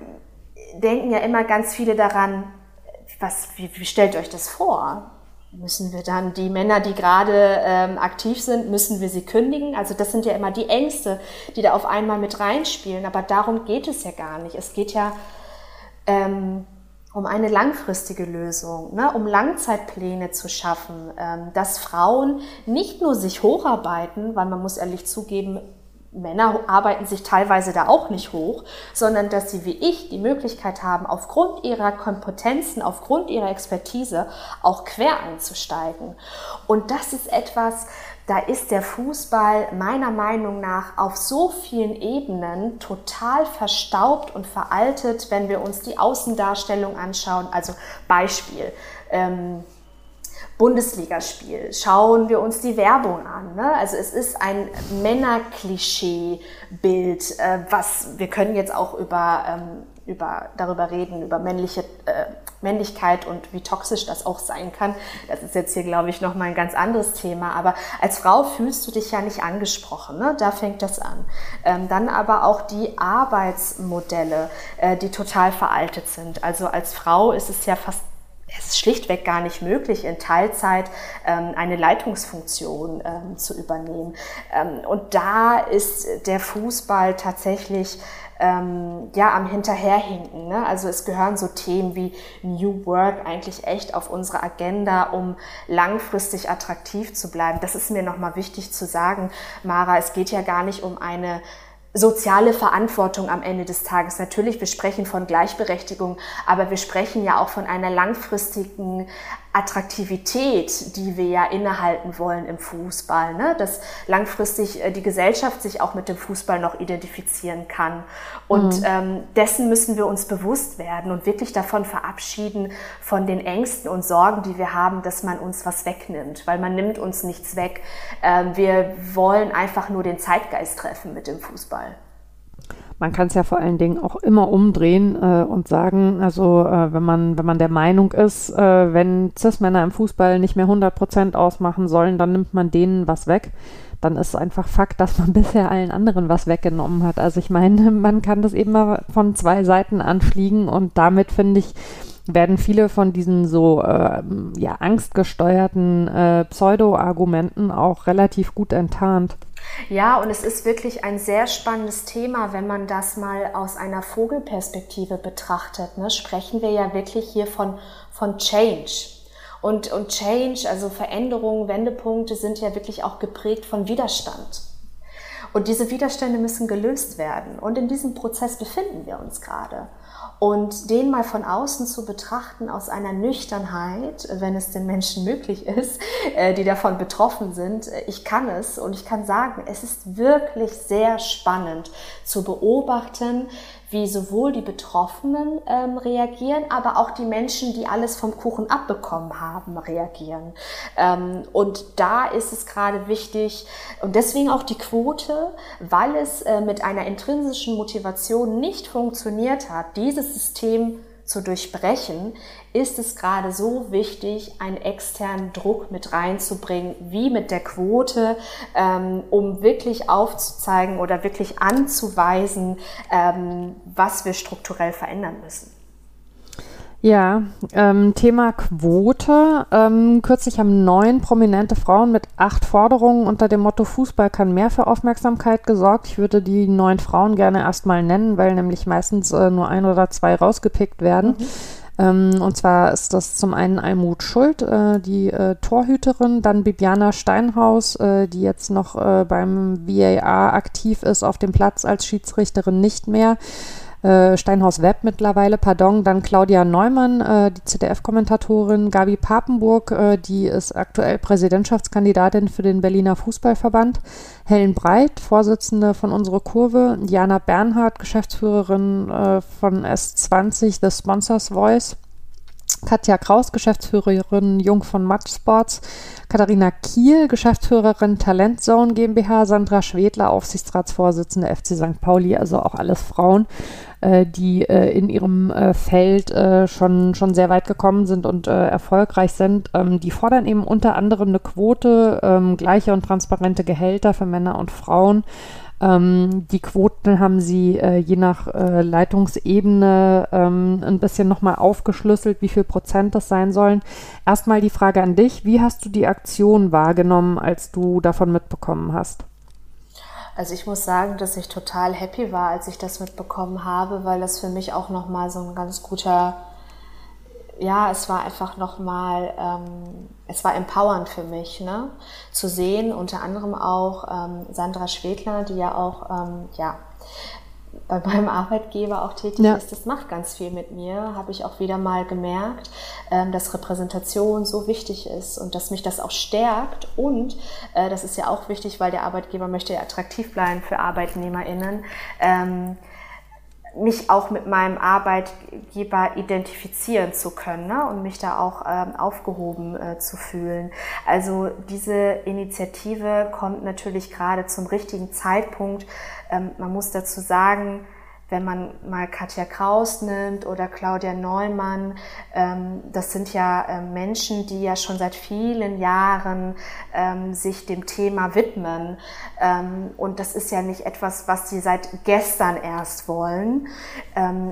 denken ja immer ganz viele daran, was, wie, wie stellt euch das vor? Müssen wir dann die Männer, die gerade ähm, aktiv sind, müssen wir sie kündigen? Also das sind ja immer die Ängste, die da auf einmal mit reinspielen. Aber darum geht es ja gar nicht. Es geht ja ähm, um eine langfristige Lösung, ne? um Langzeitpläne zu schaffen, ähm, dass Frauen nicht nur sich hocharbeiten, weil man muss ehrlich zugeben, Männer arbeiten sich teilweise da auch nicht hoch, sondern dass sie wie ich die Möglichkeit haben, aufgrund ihrer Kompetenzen, aufgrund ihrer Expertise auch quer einzusteigen. Und das ist etwas, da ist der Fußball meiner Meinung nach auf so vielen Ebenen total verstaubt und veraltet, wenn wir uns die Außendarstellung anschauen. Also Beispiel. Ähm, Bundesligaspiel, schauen wir uns die Werbung an. Ne? Also es ist ein Männerklischee-Bild, äh, was wir können jetzt auch über, ähm, über darüber reden, über männliche äh, Männlichkeit und wie toxisch das auch sein kann. Das ist jetzt hier, glaube ich, nochmal ein ganz anderes Thema. Aber als Frau fühlst du dich ja nicht angesprochen. Ne? Da fängt das an. Ähm, dann aber auch die Arbeitsmodelle, äh, die total veraltet sind. Also als Frau ist es ja fast es ist schlichtweg gar nicht möglich, in Teilzeit ähm, eine Leitungsfunktion ähm, zu übernehmen. Ähm, und da ist der Fußball tatsächlich ähm, ja am Hinterherhinken. Ne? Also es gehören so Themen wie New Work eigentlich echt auf unsere Agenda, um langfristig attraktiv zu bleiben. Das ist mir nochmal wichtig zu sagen, Mara. Es geht ja gar nicht um eine soziale Verantwortung am Ende des Tages. Natürlich, wir sprechen von Gleichberechtigung, aber wir sprechen ja auch von einer langfristigen Attraktivität, die wir ja innehalten wollen im Fußball, ne? dass langfristig äh, die Gesellschaft sich auch mit dem Fußball noch identifizieren kann. Und mhm. ähm, dessen müssen wir uns bewusst werden und wirklich davon verabschieden, von den Ängsten und Sorgen, die wir haben, dass man uns was wegnimmt, weil man nimmt uns nichts weg. Ähm, wir wollen einfach nur den Zeitgeist treffen mit dem Fußball man kann es ja vor allen Dingen auch immer umdrehen äh, und sagen, also äh, wenn man, wenn man der Meinung ist, äh, wenn Cis-Männer im Fußball nicht mehr 100 Prozent ausmachen sollen, dann nimmt man denen was weg. Dann ist einfach Fakt, dass man <laughs> bisher allen anderen was weggenommen hat. Also ich meine, man kann das eben mal von zwei Seiten anfliegen und damit finde ich, werden viele von diesen so äh, ja, angstgesteuerten äh, Pseudo-Argumenten auch relativ gut enttarnt. Ja, und es ist wirklich ein sehr spannendes Thema, wenn man das mal aus einer Vogelperspektive betrachtet. Ne? Sprechen wir ja wirklich hier von, von Change. Und, und Change, also Veränderungen, Wendepunkte sind ja wirklich auch geprägt von Widerstand. Und diese Widerstände müssen gelöst werden. Und in diesem Prozess befinden wir uns gerade. Und den mal von außen zu betrachten aus einer Nüchternheit, wenn es den Menschen möglich ist, äh, die davon betroffen sind. Äh, ich kann es und ich kann sagen, es ist wirklich sehr spannend zu beobachten, wie sowohl die Betroffenen ähm, reagieren, aber auch die Menschen, die alles vom Kuchen abbekommen haben, reagieren. Ähm, und da ist es gerade wichtig und deswegen auch die Quote, weil es äh, mit einer intrinsischen Motivation nicht funktioniert hat, dieses System zu durchbrechen, ist es gerade so wichtig, einen externen Druck mit reinzubringen, wie mit der Quote, ähm, um wirklich aufzuzeigen oder wirklich anzuweisen, ähm, was wir strukturell verändern müssen. Ja, ähm, Thema Quote. Ähm, kürzlich haben neun prominente Frauen mit acht Forderungen unter dem Motto Fußball kann mehr für Aufmerksamkeit gesorgt. Ich würde die neun Frauen gerne erstmal nennen, weil nämlich meistens äh, nur ein oder zwei rausgepickt werden. Mhm. Ähm, und zwar ist das zum einen Almut Schuld, äh, die äh, Torhüterin, dann Bibiana Steinhaus, äh, die jetzt noch äh, beim VAR aktiv ist auf dem Platz als Schiedsrichterin nicht mehr. Äh, Steinhaus Webb mittlerweile, pardon, dann Claudia Neumann, äh, die ZDF-Kommentatorin, Gabi Papenburg, äh, die ist aktuell Präsidentschaftskandidatin für den Berliner Fußballverband, Helen Breit, Vorsitzende von Unsere Kurve, Jana Bernhardt, Geschäftsführerin äh, von S20, The Sponsors Voice, Katja Kraus, Geschäftsführerin Jung von Match Sports, Katharina Kiel, Geschäftsführerin Talentzone GmbH, Sandra Schwedler, Aufsichtsratsvorsitzende FC St. Pauli, also auch alles Frauen, äh, die äh, in ihrem äh, Feld äh, schon, schon sehr weit gekommen sind und äh, erfolgreich sind. Ähm, die fordern eben unter anderem eine Quote, ähm, gleiche und transparente Gehälter für Männer und Frauen. Ähm, die Quoten haben sie äh, je nach äh, Leitungsebene ähm, ein bisschen nochmal aufgeschlüsselt, wie viel Prozent das sein sollen. Erstmal die Frage an dich, wie hast du die Aktion wahrgenommen, als du davon mitbekommen hast? Also ich muss sagen, dass ich total happy war, als ich das mitbekommen habe, weil das für mich auch nochmal so ein ganz guter ja, es war einfach nochmal, ähm, es war empowernd für mich, ne? zu sehen, unter anderem auch ähm, Sandra Schwedler, die ja auch, ähm, ja, bei meinem Arbeitgeber auch tätig ja. ist, das macht ganz viel mit mir, habe ich auch wieder mal gemerkt, ähm, dass Repräsentation so wichtig ist und dass mich das auch stärkt und äh, das ist ja auch wichtig, weil der Arbeitgeber möchte ja attraktiv bleiben für ArbeitnehmerInnen, ähm, mich auch mit meinem Arbeitgeber identifizieren zu können ne? und mich da auch ähm, aufgehoben äh, zu fühlen. Also diese Initiative kommt natürlich gerade zum richtigen Zeitpunkt. Ähm, man muss dazu sagen, wenn man mal Katja Kraus nimmt oder Claudia Neumann, ähm, das sind ja ähm, Menschen, die ja schon seit vielen Jahren ähm, sich dem Thema widmen. Und das ist ja nicht etwas, was sie seit gestern erst wollen.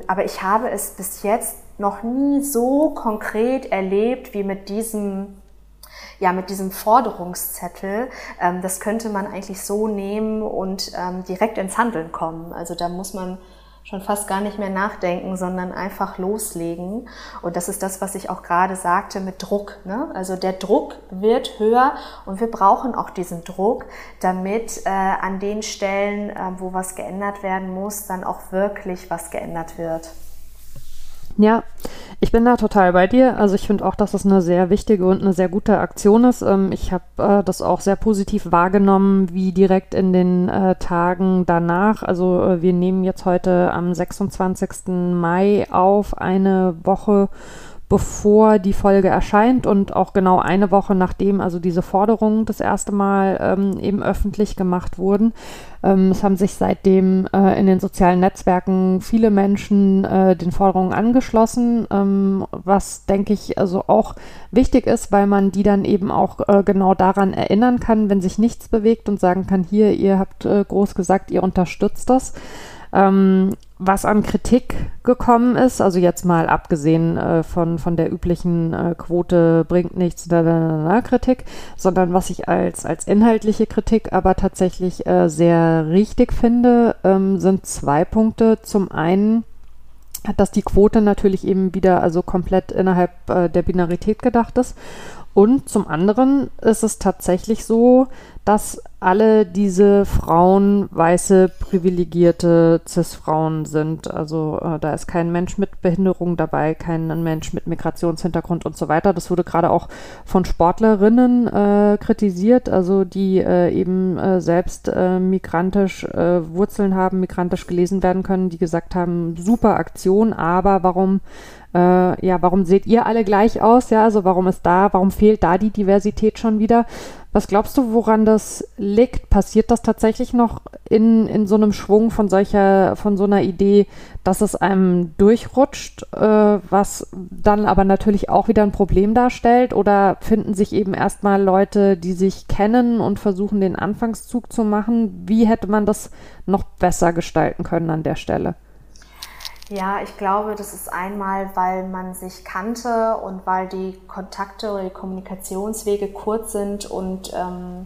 Aber ich habe es bis jetzt noch nie so konkret erlebt wie mit diesem ja, mit diesem Forderungszettel, das könnte man eigentlich so nehmen und direkt ins Handeln kommen. Also da muss man schon fast gar nicht mehr nachdenken, sondern einfach loslegen. Und das ist das, was ich auch gerade sagte mit Druck. Ne? Also der Druck wird höher und wir brauchen auch diesen Druck, damit äh, an den Stellen, äh, wo was geändert werden muss, dann auch wirklich was geändert wird. Ja, ich bin da total bei dir. Also ich finde auch, dass das eine sehr wichtige und eine sehr gute Aktion ist. Ähm, ich habe äh, das auch sehr positiv wahrgenommen, wie direkt in den äh, Tagen danach. Also äh, wir nehmen jetzt heute am 26. Mai auf, eine Woche bevor die Folge erscheint und auch genau eine Woche nachdem also diese Forderungen das erste Mal ähm, eben öffentlich gemacht wurden. Ähm, es haben sich seitdem äh, in den sozialen Netzwerken viele Menschen äh, den Forderungen angeschlossen, ähm, was denke ich also auch wichtig ist, weil man die dann eben auch äh, genau daran erinnern kann, wenn sich nichts bewegt und sagen kann, hier, ihr habt äh, groß gesagt, ihr unterstützt das. Ähm, was an Kritik gekommen ist, also jetzt mal abgesehen äh, von, von der üblichen äh, Quote bringt nichts da, da, da, Kritik, sondern was ich als, als inhaltliche Kritik aber tatsächlich äh, sehr richtig finde, ähm, sind zwei Punkte. Zum einen, dass die Quote natürlich eben wieder also komplett innerhalb äh, der Binarität gedacht ist und zum anderen ist es tatsächlich so, dass alle diese Frauen weiße, privilegierte Cis-Frauen sind. Also äh, da ist kein Mensch mit Behinderung dabei, kein Mensch mit Migrationshintergrund und so weiter. Das wurde gerade auch von Sportlerinnen äh, kritisiert, also die äh, eben äh, selbst äh, migrantisch äh, Wurzeln haben, migrantisch gelesen werden können, die gesagt haben, super Aktion, aber warum ja, warum seht ihr alle gleich aus? Ja, also warum ist da, warum fehlt da die Diversität schon wieder? Was glaubst du, woran das liegt? Passiert das tatsächlich noch in, in so einem Schwung von solcher, von so einer Idee, dass es einem durchrutscht, äh, was dann aber natürlich auch wieder ein Problem darstellt? Oder finden sich eben erstmal Leute, die sich kennen und versuchen, den Anfangszug zu machen? Wie hätte man das noch besser gestalten können an der Stelle? Ja, ich glaube, das ist einmal, weil man sich kannte und weil die Kontakte oder die Kommunikationswege kurz sind und ähm,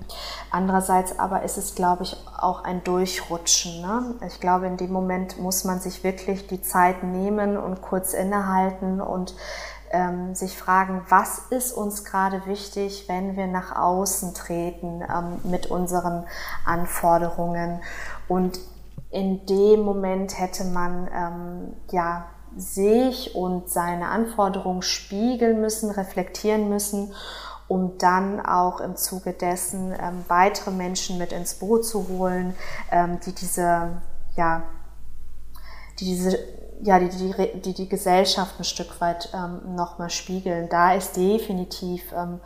andererseits aber ist es, glaube ich, auch ein Durchrutschen. Ne? Ich glaube, in dem Moment muss man sich wirklich die Zeit nehmen und kurz innehalten und ähm, sich fragen, was ist uns gerade wichtig, wenn wir nach außen treten ähm, mit unseren Anforderungen. Und in dem Moment hätte man ähm, ja sich und seine Anforderungen spiegeln müssen, reflektieren müssen, um dann auch im Zuge dessen ähm, weitere Menschen mit ins Boot zu holen, ähm, die diese, ja, die diese ja, die, die, die, die Gesellschaft ein Stück weit ähm, nochmal spiegeln. Da ist definitiv ähm,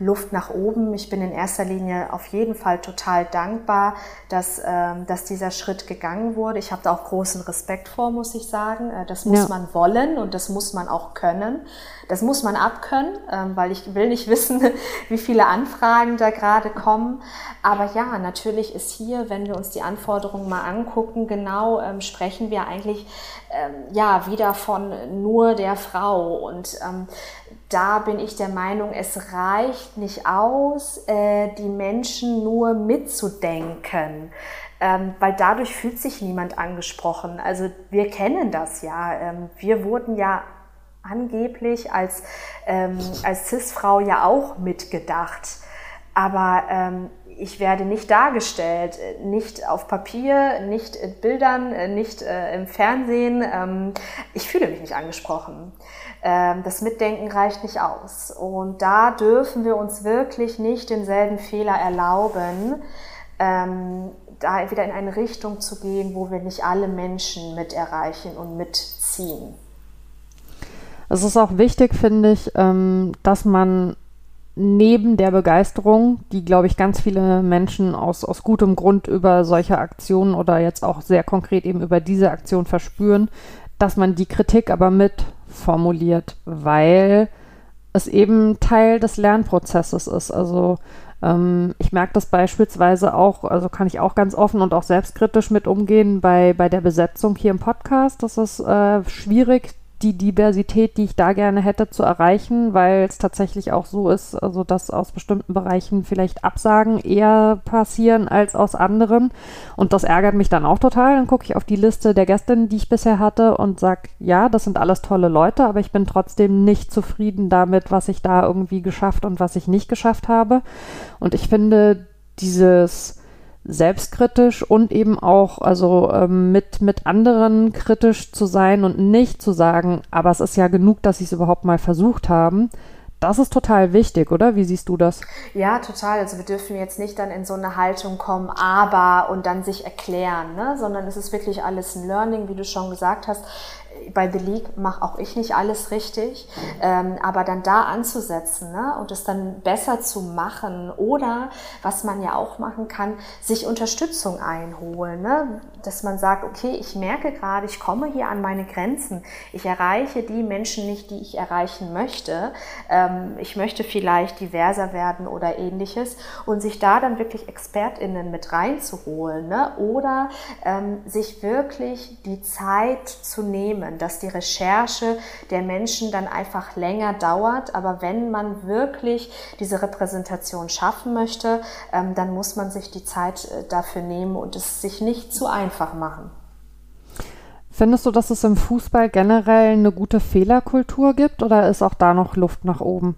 Luft nach oben. Ich bin in erster Linie auf jeden Fall total dankbar, dass, ähm, dass dieser Schritt gegangen wurde. Ich habe da auch großen Respekt vor, muss ich sagen. Äh, das muss ja. man wollen und das muss man auch können. Das muss man abkönnen, ähm, weil ich will nicht <laughs> wissen, wie viele Anfragen da gerade kommen. Aber ja, natürlich ist hier, wenn wir uns die Anforderungen mal angucken, genau ähm, sprechen wir eigentlich ähm, ja wieder von nur der Frau und ähm, da bin ich der Meinung, es reicht nicht aus, äh, die Menschen nur mitzudenken. Ähm, weil dadurch fühlt sich niemand angesprochen. Also wir kennen das ja. Ähm, wir wurden ja angeblich als, ähm, als CIS-Frau ja auch mitgedacht. Aber ähm, ich werde nicht dargestellt, nicht auf Papier, nicht in Bildern, äh, nicht äh, im Fernsehen. Ähm, ich fühle mich nicht angesprochen. Ähm, das Mitdenken reicht nicht aus. Und da dürfen wir uns wirklich nicht denselben Fehler erlauben, ähm, da wieder in eine Richtung zu gehen, wo wir nicht alle Menschen mit erreichen und mitziehen. Es ist auch wichtig, finde ich, ähm, dass man neben der Begeisterung, die, glaube ich, ganz viele Menschen aus, aus gutem Grund über solche Aktionen oder jetzt auch sehr konkret eben über diese Aktion verspüren, dass man die Kritik aber mit formuliert, weil es eben Teil des Lernprozesses ist. Also ähm, ich merke das beispielsweise auch, also kann ich auch ganz offen und auch selbstkritisch mit umgehen bei, bei der Besetzung hier im Podcast. Das ist äh, schwierig, die Diversität, die ich da gerne hätte, zu erreichen, weil es tatsächlich auch so ist, also dass aus bestimmten Bereichen vielleicht Absagen eher passieren als aus anderen. Und das ärgert mich dann auch total. Dann gucke ich auf die Liste der Gästinnen, die ich bisher hatte und sage, ja, das sind alles tolle Leute, aber ich bin trotzdem nicht zufrieden damit, was ich da irgendwie geschafft und was ich nicht geschafft habe. Und ich finde dieses selbstkritisch und eben auch also ähm, mit, mit anderen kritisch zu sein und nicht zu sagen, aber es ist ja genug, dass sie es überhaupt mal versucht haben. Das ist total wichtig, oder? Wie siehst du das? Ja, total. Also wir dürfen jetzt nicht dann in so eine Haltung kommen, aber und dann sich erklären, ne? sondern es ist wirklich alles ein Learning, wie du schon gesagt hast bei The League mache auch ich nicht alles richtig, ähm, aber dann da anzusetzen ne, und es dann besser zu machen oder was man ja auch machen kann, sich Unterstützung einholen, ne, dass man sagt, okay, ich merke gerade, ich komme hier an meine Grenzen, ich erreiche die Menschen nicht, die ich erreichen möchte, ähm, ich möchte vielleicht diverser werden oder ähnliches. Und sich da dann wirklich ExpertInnen mit reinzuholen ne, oder ähm, sich wirklich die Zeit zu nehmen, dass die Recherche der Menschen dann einfach länger dauert. Aber wenn man wirklich diese Repräsentation schaffen möchte, ähm, dann muss man sich die Zeit äh, dafür nehmen und es sich nicht zu einfach machen. Findest du, dass es im Fußball generell eine gute Fehlerkultur gibt oder ist auch da noch Luft nach oben?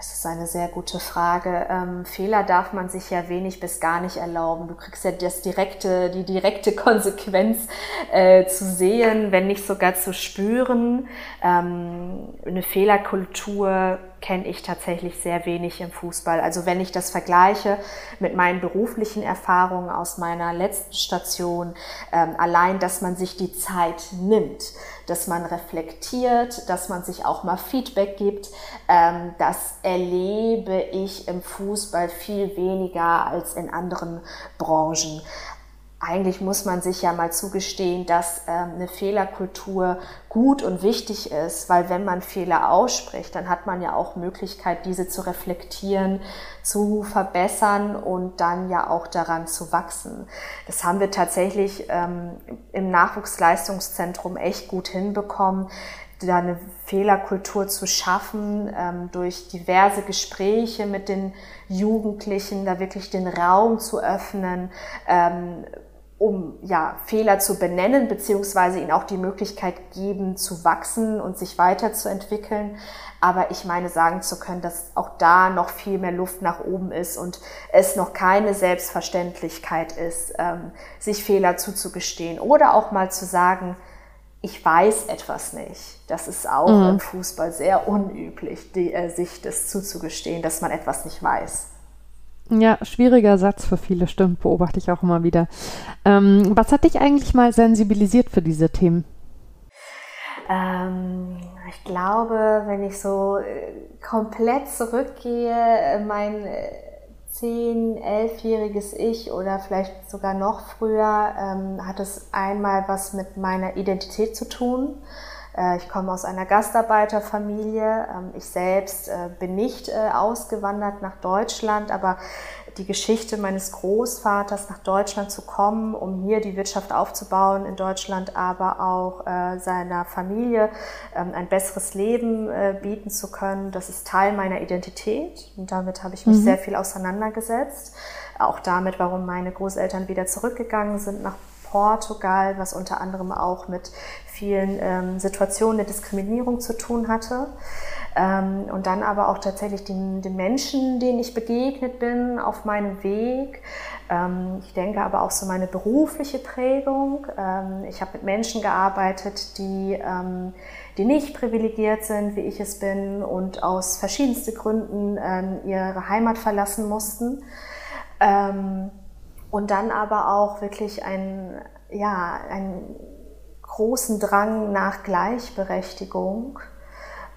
Das ist eine sehr gute Frage. Ähm, Fehler darf man sich ja wenig bis gar nicht erlauben. Du kriegst ja das direkte, die direkte <laughs> Konsequenz äh, zu sehen, wenn nicht sogar zu spüren. Ähm, eine Fehlerkultur kenne ich tatsächlich sehr wenig im Fußball. Also wenn ich das vergleiche mit meinen beruflichen Erfahrungen aus meiner letzten Station, ähm, allein, dass man sich die Zeit nimmt, dass man reflektiert, dass man sich auch mal Feedback gibt, ähm, das erlebe ich im Fußball viel weniger als in anderen Branchen eigentlich muss man sich ja mal zugestehen, dass ähm, eine Fehlerkultur gut und wichtig ist, weil wenn man Fehler ausspricht, dann hat man ja auch Möglichkeit, diese zu reflektieren, zu verbessern und dann ja auch daran zu wachsen. Das haben wir tatsächlich ähm, im Nachwuchsleistungszentrum echt gut hinbekommen da eine Fehlerkultur zu schaffen, ähm, durch diverse Gespräche mit den Jugendlichen, da wirklich den Raum zu öffnen, ähm, um ja, Fehler zu benennen, beziehungsweise ihnen auch die Möglichkeit geben, zu wachsen und sich weiterzuentwickeln. Aber ich meine sagen zu können, dass auch da noch viel mehr Luft nach oben ist und es noch keine Selbstverständlichkeit ist, ähm, sich Fehler zuzugestehen oder auch mal zu sagen, ich weiß etwas nicht. Das ist auch mhm. im Fußball sehr unüblich, die, äh, sich das zuzugestehen, dass man etwas nicht weiß. Ja, schwieriger Satz für viele, stimmt, beobachte ich auch immer wieder. Ähm, was hat dich eigentlich mal sensibilisiert für diese Themen? Ähm, ich glaube, wenn ich so äh, komplett zurückgehe, äh, mein äh, zehn, elfjähriges Ich oder vielleicht sogar noch früher, ähm, hat es einmal was mit meiner Identität zu tun. Äh, ich komme aus einer Gastarbeiterfamilie. Ähm, ich selbst äh, bin nicht äh, ausgewandert nach Deutschland, aber die Geschichte meines Großvaters nach Deutschland zu kommen, um hier die Wirtschaft aufzubauen in Deutschland, aber auch seiner Familie ähm, ein besseres Leben bieten zu können, das ist Teil meiner Identität und damit habe ich mich mhm. sehr viel auseinandergesetzt. Auch damit, warum meine Großeltern wieder zurückgegangen sind nach Portugal, was unter anderem auch mit vielen ähm, Situationen der Diskriminierung zu tun hatte. Ähm, und dann aber auch tatsächlich den, den, Menschen, denen ich begegnet bin auf meinem Weg. Ähm, ich denke aber auch so meine berufliche Prägung. Ähm, ich habe mit Menschen gearbeitet, die, ähm, die nicht privilegiert sind, wie ich es bin, und aus verschiedensten Gründen ähm, ihre Heimat verlassen mussten und dann aber auch wirklich ein, ja, einen großen Drang nach Gleichberechtigung.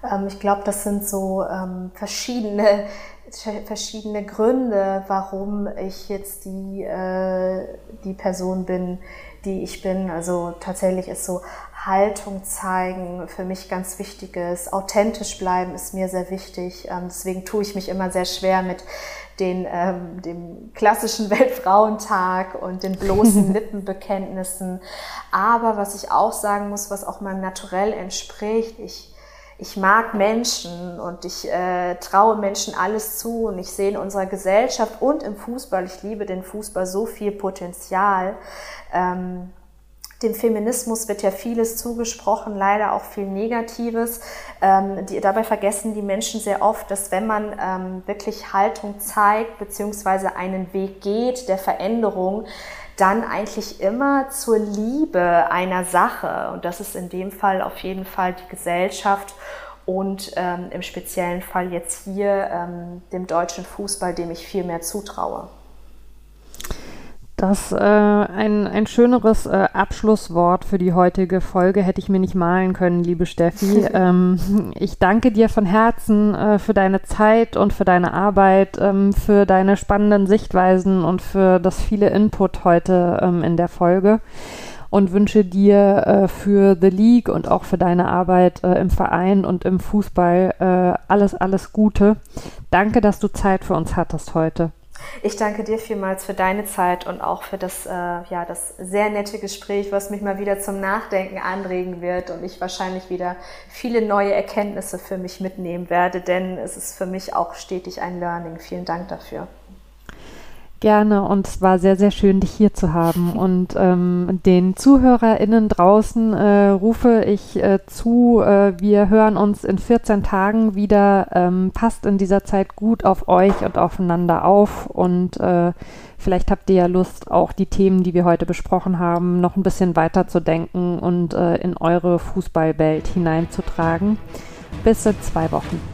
Ähm, ich glaube, das sind so ähm, verschiedene, <laughs> verschiedene Gründe, warum ich jetzt die, äh, die Person bin, die ich bin. Also tatsächlich ist so Haltung zeigen für mich ganz wichtiges. Authentisch bleiben ist mir sehr wichtig. Ähm, deswegen tue ich mich immer sehr schwer mit den, ähm, dem klassischen Weltfrauentag und den bloßen <laughs> Lippenbekenntnissen. Aber was ich auch sagen muss, was auch meinem Naturell entspricht, ich ich mag Menschen und ich äh, traue Menschen alles zu und ich sehe in unserer Gesellschaft und im Fußball, ich liebe den Fußball, so viel Potenzial. Ähm, dem Feminismus wird ja vieles zugesprochen, leider auch viel Negatives. Ähm, die, dabei vergessen die Menschen sehr oft, dass wenn man ähm, wirklich Haltung zeigt, beziehungsweise einen Weg geht der Veränderung, dann eigentlich immer zur Liebe einer Sache. Und das ist in dem Fall auf jeden Fall die Gesellschaft und ähm, im speziellen Fall jetzt hier ähm, dem deutschen Fußball, dem ich viel mehr zutraue. Das äh, ein, ein schöneres äh, Abschlusswort für die heutige Folge hätte ich mir nicht malen können, liebe Steffi. <laughs> ähm, ich danke dir von Herzen äh, für deine Zeit und für deine Arbeit, ähm, für deine spannenden Sichtweisen und für das viele Input heute ähm, in der Folge und wünsche dir äh, für The League und auch für deine Arbeit äh, im Verein und im Fußball äh, alles, alles Gute. Danke, dass du Zeit für uns hattest heute. Ich danke dir vielmals für deine Zeit und auch für das, äh, ja, das sehr nette Gespräch, was mich mal wieder zum Nachdenken anregen wird und ich wahrscheinlich wieder viele neue Erkenntnisse für mich mitnehmen werde, denn es ist für mich auch stetig ein Learning. Vielen Dank dafür. Gerne und es war sehr, sehr schön, dich hier zu haben. <laughs> Und ähm, den ZuhörerInnen draußen äh, rufe ich äh, zu, äh, wir hören uns in 14 Tagen wieder. Ähm, passt in dieser Zeit gut auf euch und aufeinander auf und äh, vielleicht habt ihr ja Lust, auch die Themen, die wir heute besprochen haben, noch ein bisschen weiter zu denken und äh, in eure Fußballwelt hineinzutragen. Bis in zwei Wochen.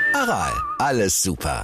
Aral, alles super.